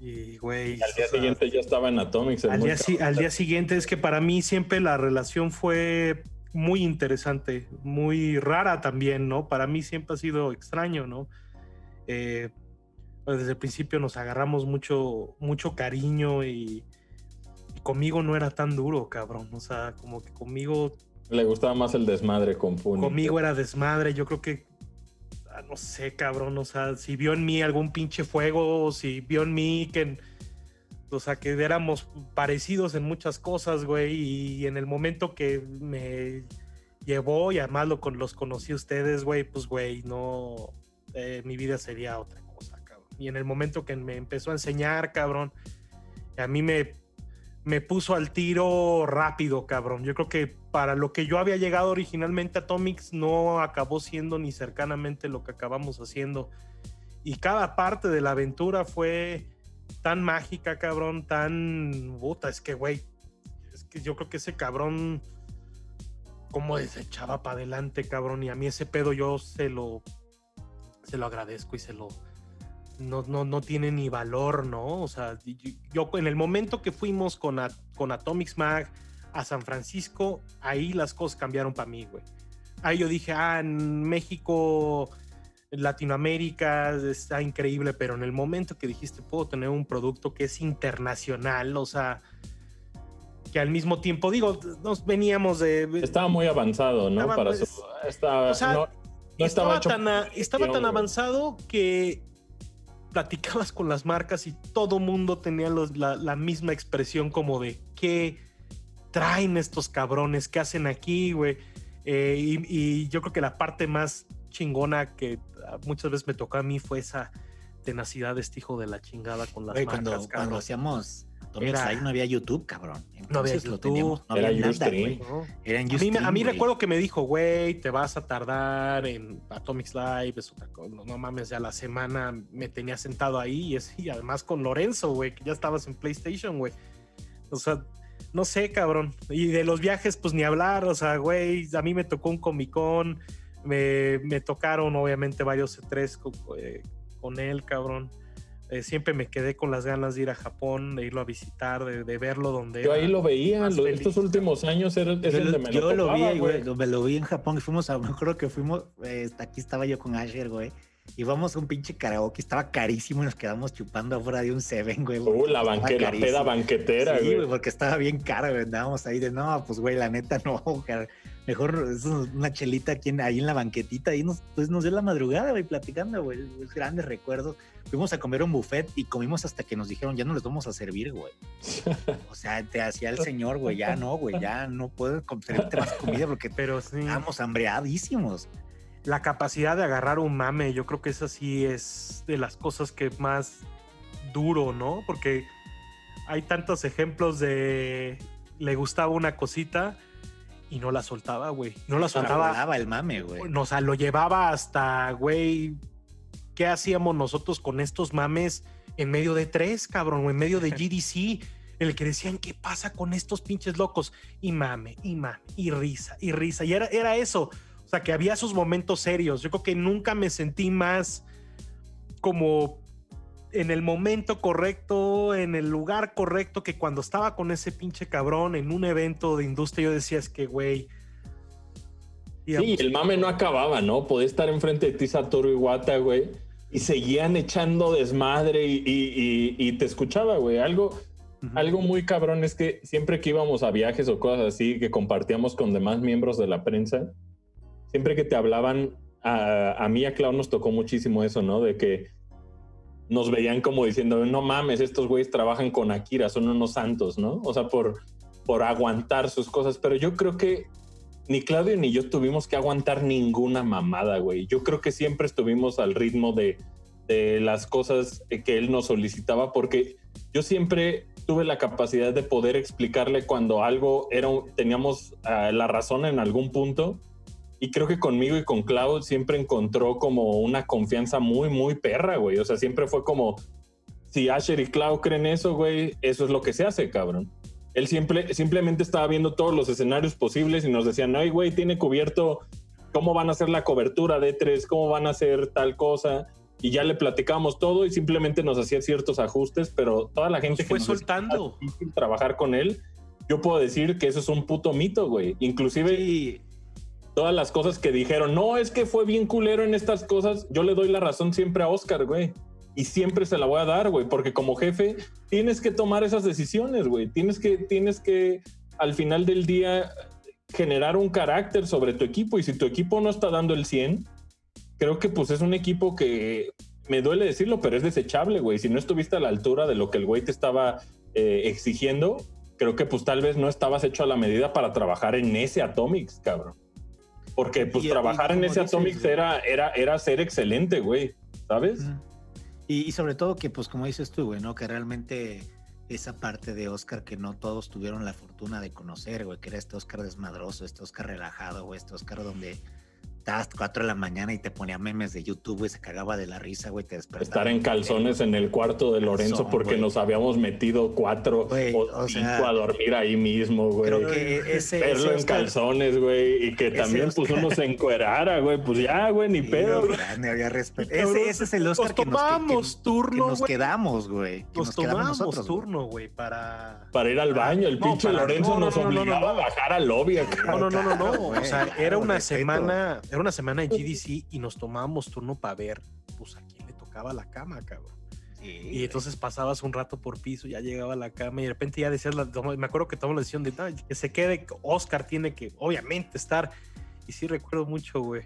y güey. Al día sea, siguiente ya estaba en Atomics. al día, si- cabrón. al día siguiente es que para mí siempre la relación fue muy interesante, muy rara también, ¿no? Para mí siempre ha sido extraño, ¿no? Eh, pues desde el principio nos agarramos mucho, mucho cariño y, y conmigo no era tan duro, cabrón. O sea, como que conmigo Le gustaba más el desmadre con Puni. Conmigo era desmadre, yo creo que, no sé, cabrón, o sea, si vio en mí algún pinche fuego, si vio en mí que, o sea, que éramos parecidos en muchas cosas, güey, y en el momento que me llevó, y además lo, los conocí a ustedes, güey, pues, güey, no, eh, mi vida sería otra cosa, cabrón. Y en el momento que me empezó a enseñar, cabrón, a mí me me puso al tiro rápido, cabrón. Yo creo que para lo que yo había llegado originalmente a Atomics no acabó siendo ni cercanamente lo que acabamos haciendo. Y cada parte de la aventura fue tan mágica, cabrón, tan... Puta, es que, güey, es que yo creo que ese cabrón como se echaba para adelante, cabrón, y a mí ese pedo yo se lo se lo agradezco y se lo no, no, no tiene ni valor, ¿no? O sea, yo en el momento que fuimos con, con Atomics Mag a San Francisco, ahí las cosas cambiaron para mí, güey. Ahí yo dije, ah, en México, Latinoamérica está increíble, pero en el momento que dijiste, puedo tener un producto que es internacional, o sea, que al mismo tiempo, digo, nos veníamos de... Estaba muy avanzado, ¿no? Estaba, Para pues, su- estaba, o sea, no, no estaba, estaba, hecho tan, a- estaba tan avanzado que platicabas con las marcas y todo mundo tenía los- la, la misma expresión como de qué traen estos cabrones, qué hacen aquí, güey. Eh, y, y yo creo que la parte más chingona que muchas veces me tocó a mí fue esa tenacidad de este hijo de la chingada con las Güey, marcas, cuando, hacíamos Atomics Era- Live no había YouTube, cabrón. No había lo YouTube. teníamos, no Era había nada, güey. ¿no? Era en A mí, a recuerdo que me dijo, güey, te vas a tardar en Atomics Live, es otra cosa. No mames, ya la semana me tenía sentado ahí y, es- y además con Lorenzo, güey, que ya estabas en PlayStation, güey. O sea, no sé, cabrón. Y de los viajes, pues ni hablar, o sea, güey, a mí me tocó un Comic Con, me, me tocaron obviamente varios E3 con, eh, con él, cabrón. Eh, siempre me quedé con las ganas de ir a Japón, de irlo a visitar, de, de verlo donde Yo era. ahí lo veía, más lo- feliz, estos últimos años era, es Yo, el de me yo lo, lo vi, güey, lo, me lo vi en Japón y fuimos a, me acuerdo que fuimos, eh, aquí estaba yo con Asher, güey, y vamos a un pinche karaoke, estaba carísimo y nos quedamos chupando afuera de un Seven, güey. Uh, la, banque, la peda banquetera, Sí, güey. güey, porque estaba bien caro, güey, andábamos ahí de, no, pues, güey, la neta no, car- Mejor es una chelita aquí en- ahí en la banquetita, ahí nos, pues nos dio la madrugada, güey, platicando, güey. es Grandes recuerdos. Fuimos a comer a un buffet y comimos hasta que nos dijeron, ya no les vamos a servir, güey. O sea, te hacía el señor, güey, ya no, güey, ya no puedo servirte más comida porque Pero sí, estamos hambreadísimos. La capacidad de agarrar un mame, yo creo que esa sí es de las cosas que más duro, ¿no? Porque hay tantos ejemplos de le gustaba una cosita y no la soltaba, güey. No la soltaba. Volaba el mame, güey. O sea, lo llevaba hasta, güey, ¿qué hacíamos nosotros con estos mames en medio de tres, cabrón? O en medio de GDC, en el que decían, ¿qué pasa con estos pinches locos? Y mame, y mame, y risa, y risa. Y era, era eso. O sea, que había sus momentos serios. Yo creo que nunca me sentí más como en el momento correcto, en el lugar correcto, que cuando estaba con ese pinche cabrón en un evento de industria, yo decía, es que, güey. Sí, el mame no acababa, ¿no? Podía estar enfrente de ti Satoru Iwata, güey, y seguían echando desmadre y, y- y- y te escuchaba, güey. Algo, algo muy cabrón es que siempre que íbamos a viajes o cosas así que compartíamos con demás miembros de la prensa, siempre que te hablaban, a, a mí a Clau nos tocó muchísimo eso, ¿no? De que nos veían como diciendo, no mames, estos güeyes trabajan con Akira, son unos santos, ¿no? O sea, por, por aguantar sus cosas. Pero yo creo que ni Claudio ni yo tuvimos que aguantar ninguna mamada, güey. Yo creo que siempre estuvimos al ritmo de, de las cosas que él nos solicitaba, porque yo siempre tuve la capacidad de poder explicarle cuando algo era, teníamos ah, la razón en algún punto. Y creo que conmigo y con Clau siempre encontró como una confianza muy, muy perra, güey. O sea, siempre fue como, si Asher y Clau creen eso, güey, eso es lo que se hace, cabrón. Él siempre, simplemente estaba viendo todos los escenarios posibles y nos decían, ay, güey, tiene cubierto cómo van a hacer la cobertura de tres, cómo van a hacer tal cosa. Y ya le platicamos todo y simplemente nos hacía ciertos ajustes, pero toda la gente Nos fue nos soltando. "Es difícil trabajar con él, yo puedo decir que eso es un puto mito, güey. Inclusive Sí, todas las cosas que dijeron, no, es que fue bien culero en estas cosas, yo le doy la razón siempre a Oscar, güey. Y siempre se la voy a dar, güey, porque como jefe tienes que tomar esas decisiones, güey. Tienes que, tienes que, al final del día, generar un carácter sobre tu equipo. Y si tu equipo no está dando el 100, creo que pues es un equipo que, me duele decirlo, pero es desechable, güey. Si no estuviste a la altura de lo que el güey te estaba eh, exigiendo, creo que pues tal vez no estabas hecho a la medida para trabajar en ese Atomics, cabrón. Porque pues Y- y trabajar en ese dices, Atomics güey. era, era, era ser excelente, güey. ¿Sabes? Y, y sobre todo que, pues como dices tú, güey, ¿no? Que realmente esa parte de Oscar que no todos tuvieron la fortuna de conocer, güey, que era este Oscar desmadroso, este Oscar relajado, güey, este Oscar donde estabas 4 de la mañana y te ponía memes de YouTube, güey, se cagaba de la risa, güey, te despertaba. Estar en calzones en el cuarto de Lorenzo Calzón, porque güey. nos habíamos metido cuatro Güey, o, o cinco sea, a dormir ahí mismo, güey. Creo que ese, Verlo ese en calzones, güey, y que también pues uno se encuerara, güey, pues ya, güey, ni Sí, pedo. no había respeto. Ese, ese es el Oscar Nos que nos, que- tomamos turno, que nos güey. quedamos, güey. Que Nos, nos, tomamos nosotros. turno, güey, para. Para ir al baño, el No, pinche Lorenzo no, no, nos no, no, no, obligaba a bajar al lobby. No, no, no, no, no. O sea, era una semana, era una semana en GDC y nos tomábamos turno para ver, pues a quién le tocaba la cama, cabrón. Sí, Y entonces pasabas un rato por piso, ya llegaba a la cama y de repente ya decías, la- me acuerdo que tomamos la decisión de "No, que se quede, Oscar tiene que obviamente estar. Y sí recuerdo mucho, güey.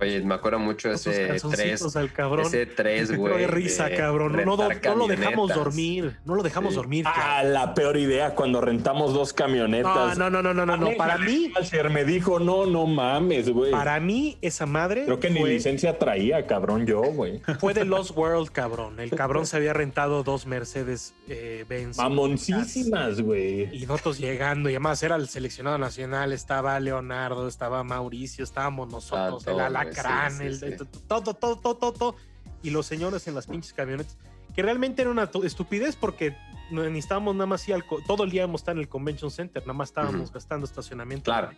Oye, me acuerdo mucho Esos ese 3, calzoncitos al cabrón. ese 3, Pero güey. risa, de cabrón. No, no, rentar no lo dejamos dormir. No lo dejamos Sí. dormir. Ah, la peor idea cuando rentamos dos camionetas. no, no, no, no, no, no. Para mí, me dijo, no, no mames, güey. para mí, esa madre Creo que ni fue, licencia traía, cabrón, yo, güey. fue de Lost World, cabrón. El cabrón se había rentado dos Mercedes eh, Benz. Mamoncísimas, güey. Y nosotros llegando, y además era el seleccionado nacional, estaba Leonardo, estaba Mauricio, estábamos nosotros, Ah, el todo, alacrán, sí, sí, el, sí. el- todo, todo, todo, todo, todo. Y los señores en las pinches camionetas, que realmente era una tu- estupidez porque no necesitábamos nada más ir todo el día íbamos estar en el convention center, nada más estábamos gastando estacionamiento. Claro.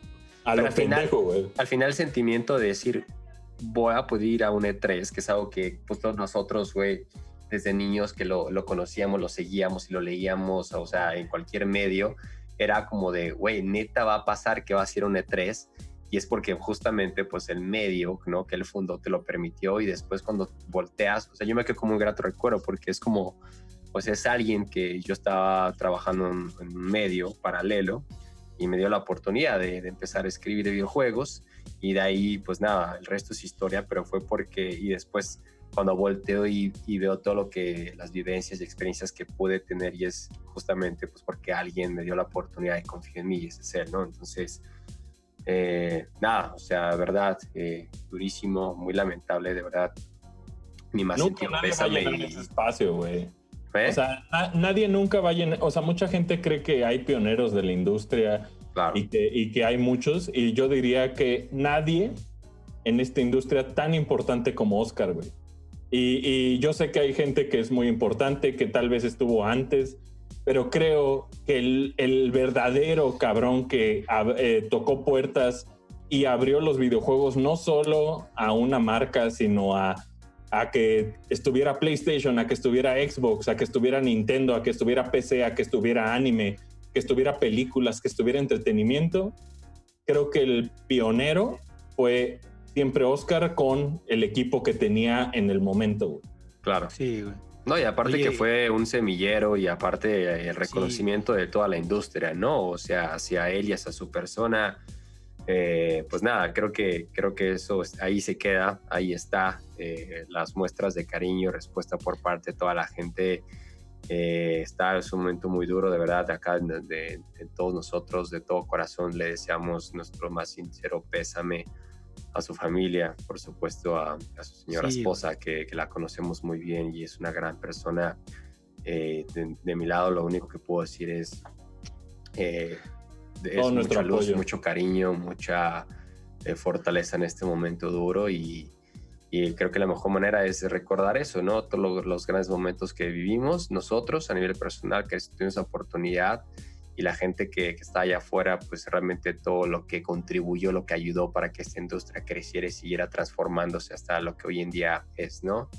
A Pero lo al final-. Al final el sentimiento de decir, voy a poder ir a un E3, que es algo que pues todos nosotros, güey, desde niños que lo, lo conocíamos, lo seguíamos y lo leíamos, o sea, en cualquier medio, era como de, güey, neta va a pasar que va a ser un E3 y es porque justamente pues el medio, ¿no? Que él fundó te lo permitió y después cuando volteas, o sea, yo me quedo como un grato recuerdo porque es como, pues es alguien que yo estaba trabajando en, un medio paralelo y me dio la oportunidad de, de empezar a escribir videojuegos y de ahí pues nada, el resto es historia, pero fue porque y después cuando volteo y, veo todo lo que las vivencias y experiencias que pude tener y es justamente pues porque alguien me dio la oportunidad y confió en mí y ese es él, ¿no? Entonces, eh, nada, o sea, de verdad, eh, durísimo, muy lamentable, de verdad. Mi más Nunca sentido nadie va a y- ese espacio, güey. ¿Eh? O sea, na- nadie nunca va a llenar, o sea, mucha gente cree que hay pioneros de la industria claro, y que, y que hay muchos, y yo diría que nadie en esta industria tan importante como Oscar, güey. Y, y yo sé que hay gente que es muy importante, que tal vez estuvo antes, pero creo que el, el verdadero cabrón que ab- eh, tocó puertas y abrió los videojuegos no solo a una marca, sino a, a que estuviera PlayStation, a que estuviera Xbox, a que estuviera Nintendo, a que estuviera PC, a que estuviera anime, que estuviera películas, que estuviera entretenimiento. Creo que el pionero fue siempre Oscar con el equipo que tenía en el momento. claro. Sí, güey. No, y aparte Oye, que fue un semillero y aparte eh, el reconocimiento de toda la industria, ¿no? O sea, hacia él y hacia su persona. eh, pues nada, creo que, creo que eso es- ahí se queda, ahí está. eh, las muestras de cariño y respuesta por parte de toda la gente. eh, está, es un momento muy duro, de verdad, de acá, de, de- de todos nosotros, de todo corazón, le deseamos nuestro más sincero pésame a su familia, por supuesto, a, a su señora Sí. esposa, que, que la conocemos muy bien y es una gran persona. Eh, de, de mi lado, lo único que puedo decir es, eh, es mucha luz, apoyo. mucho cariño, mucha eh, fortaleza en este momento duro y, y creo que la mejor manera es recordar eso, ¿no? Todos lo- los grandes momentos que vivimos nosotros a nivel personal, que tuvimos esa oportunidad y la gente que, que está allá afuera, pues realmente todo lo que contribuyó, lo que ayudó para que esta industria creciera y siguiera transformándose hasta lo que hoy en día es, ¿no?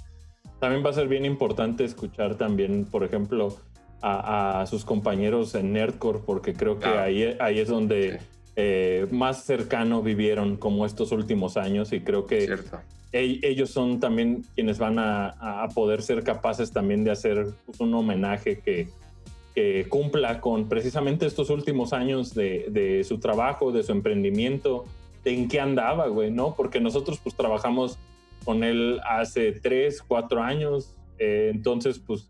También va a ser bien importante escuchar también, por ejemplo, a, a sus compañeros en Nerdcore, porque creo que Claro. ahí, ahí es donde Sí. eh, más cercano vivieron como estos últimos años y creo que e- ellos son también quienes van a, a poder ser capaces también de hacer pues, un homenaje que, que cumpla con precisamente estos últimos años de, de su trabajo, de su emprendimiento, de en qué andaba, güey, ¿no? Porque nosotros pues trabajamos con él hace tres, cuatro años, eh, entonces pues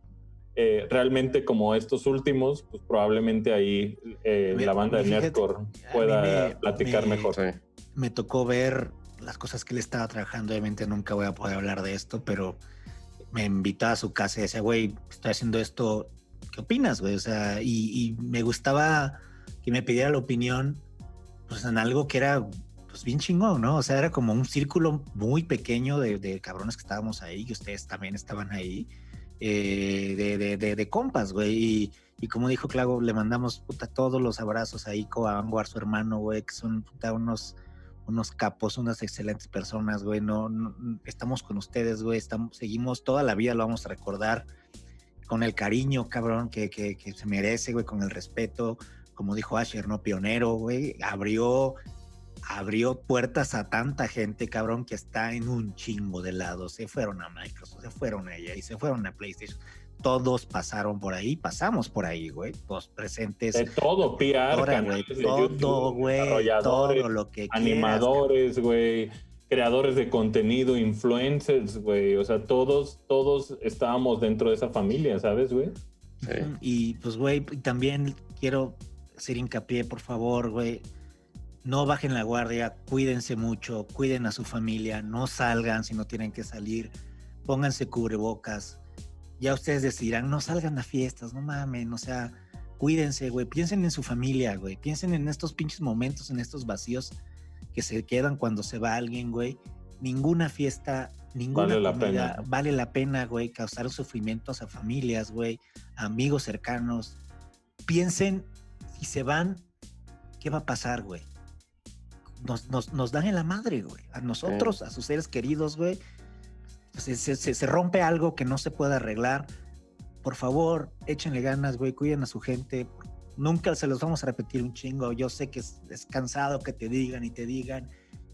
eh, realmente como estos últimos, pues probablemente ahí eh, Me- la banda de Nerdcore pueda me- platicar me- mejor. Sí. me tocó ver las cosas que él estaba trabajando. Obviamente nunca voy a poder hablar de esto, pero me invitaba a su casa y decía, güey, estoy haciendo esto, ¿qué opinas, güey? O sea, y, me gustaba que me pidiera la opinión, pues en algo que era, pues bien chingón, ¿no? O sea, era como un círculo muy pequeño de, de cabrones que estábamos ahí, que ustedes también estaban ahí, eh, de, de, compas, güey. Y, como dijo Clago, le mandamos puta, todos los abrazos a Ico, a Anguar, su hermano, güey, que son puta, unos, unos capos, unas excelentes personas, güey. No, no- estamos con ustedes, güey. Estamos, seguimos toda la vida, lo vamos a recordar con el cariño, cabrón, que, que, que se merece, güey, con el respeto. Como dijo Asher, ¿no? Pionero, güey. Abrió, abrió puertas a tanta gente, cabrón, que está en un chingo de lados. Se fueron a Microsoft, se fueron a ella y se fueron a PlayStation. Todos pasaron por ahí, pasamos por ahí, güey. Todos presentes. De todo, PR, de todo, YouTube, güey, desarrolladores, todo lo que animadores, güey, creadores de contenido, influencers, güey. O sea, todos, todos estábamos dentro de esa familia, ¿sabes, güey? Sí. Y pues, güey, y también quiero hacer hincapié, por favor, güey. No bajen la guardia, cuídense mucho, cuiden a su familia, no salgan si no tienen que salir, pónganse cubrebocas. Ya ustedes decidirán, no salgan a fiestas, no mamen, o sea, cuídense, güey, piensen en su familia, güey, piensen en estos pinches momentos, en estos vacíos que se quedan cuando se va alguien, güey. Ninguna fiesta, ninguna Vale la comida pena. vale la pena, güey, causar sufrimientos a familias, güey, a amigos cercanos. Piensen, si se van, ¿qué va a pasar, güey? Nos, nos, nos dan en la madre, güey. A nosotros, a sus seres queridos, güey. Se, se- se- se rompe algo que no se puede arreglar. Por favor, échenle ganas, güey. Cuiden a su gente. Nunca se los vamos a repetir un chingo. Yo sé que es, cansado que te digan y te digan.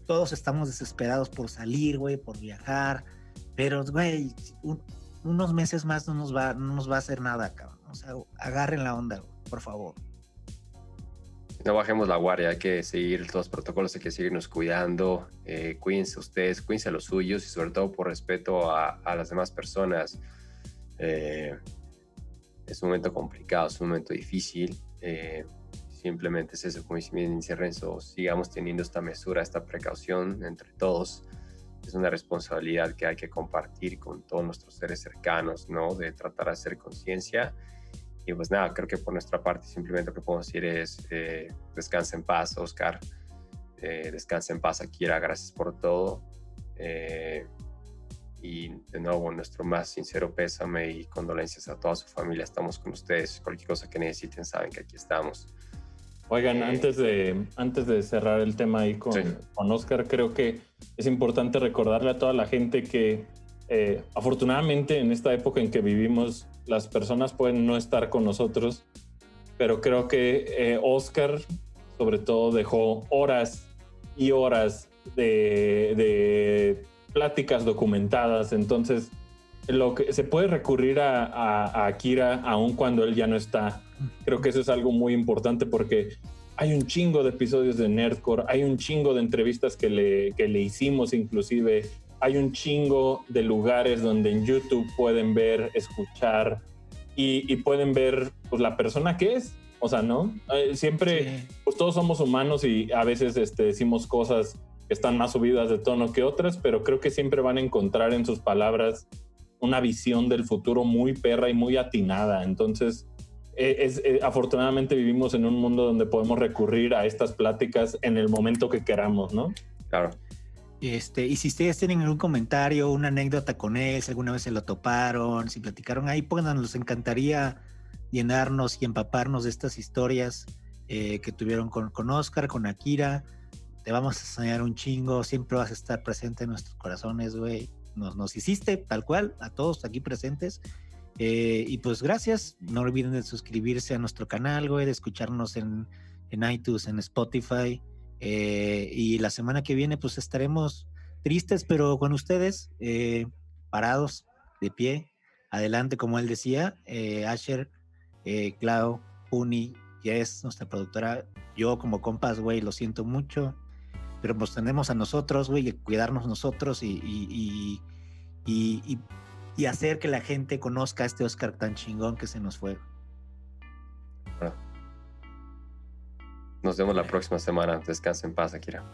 Todos estamos desesperados por salir, güey, por viajar. Pero, güey, un- unos meses más no nos va, no nos va a hacer nada, cabrón. O sea, agarren la onda, güey, por favor. no bajemos la guardia, hay que seguir todos los protocolos, hay que seguirnos cuidando, eh, cuídense ustedes, cuídense a los suyos y sobre todo por respeto a, a las demás personas. Eh, es un momento complicado, es un momento difícil. Eh, simplemente es eso, como dice Renzo, sigamos teniendo esta mesura, esta precaución entre todos. Es una responsabilidad que hay que compartir con todos nuestros seres cercanos, ¿no? De tratar de hacer conciencia. Y pues nada, creo que por nuestra parte simplemente lo que podemos decir es eh, descansa en paz, Oscar. Eh, descansa en paz, Akira, gracias por todo. Eh, y de nuevo, nuestro más sincero pésame y condolencias a toda su familia. Estamos con ustedes. Cualquier cosa que necesiten, saben que aquí estamos. Oigan, Eh, antes, de, antes de cerrar el tema ahí con, Sí. con Oscar, creo que es importante recordarle a toda la gente que eh, afortunadamente en esta época en que vivimos, las personas pueden no estar con nosotros, pero creo que eh, Oscar sobre todo dejó horas y horas de, de pláticas documentadas, entonces lo que se puede recurrir a, a, a Akira aun cuando él ya no está. Creo que eso es algo muy importante porque hay un chingo de episodios de Nerdcore, hay un chingo de entrevistas que le, que le hicimos inclusive, hay un chingo de lugares donde en YouTube pueden ver, escuchar y, y pueden ver pues, la persona que es. O sea, ¿no? Eh, siempre, Sí. pues todos somos humanos y a veces este, decimos cosas están más subidas de tono que otras, pero creo que siempre van a encontrar en sus palabras una visión del futuro muy perra y muy atinada. Entonces, eh, es, eh, afortunadamente vivimos en un mundo donde podemos recurrir a estas pláticas en el momento que queramos, ¿no? Claro. Este, y si ustedes tienen algún comentario, una anécdota con él, si alguna vez se lo toparon, si platicaron ahí, pónganos, nos encantaría llenarnos y empaparnos de estas historias eh, que tuvieron con, con Oscar, con Akira. Vamos a enseñar un chingo, siempre vas a estar presente en nuestros corazones, güey. Nos, hiciste tal cual, a todos aquí presentes. Eh, y pues gracias, no olviden de suscribirse a nuestro canal, güey, de escucharnos en, en iTunes, en Spotify. Eh, y la semana que viene, pues estaremos tristes, pero con ustedes, eh, parados, de pie, adelante, como él decía. Eh, Asher, Clau, Puni, Jess, nuestra productora, yo como compas, güey, lo siento mucho, pero pues tenemos a nosotros, güey, y cuidarnos nosotros y, y, y, y, y- y hacer que la gente conozca a este Oscar tan chingón que se nos fue. Nos vemos la próxima semana. Descansa en paz, Akira.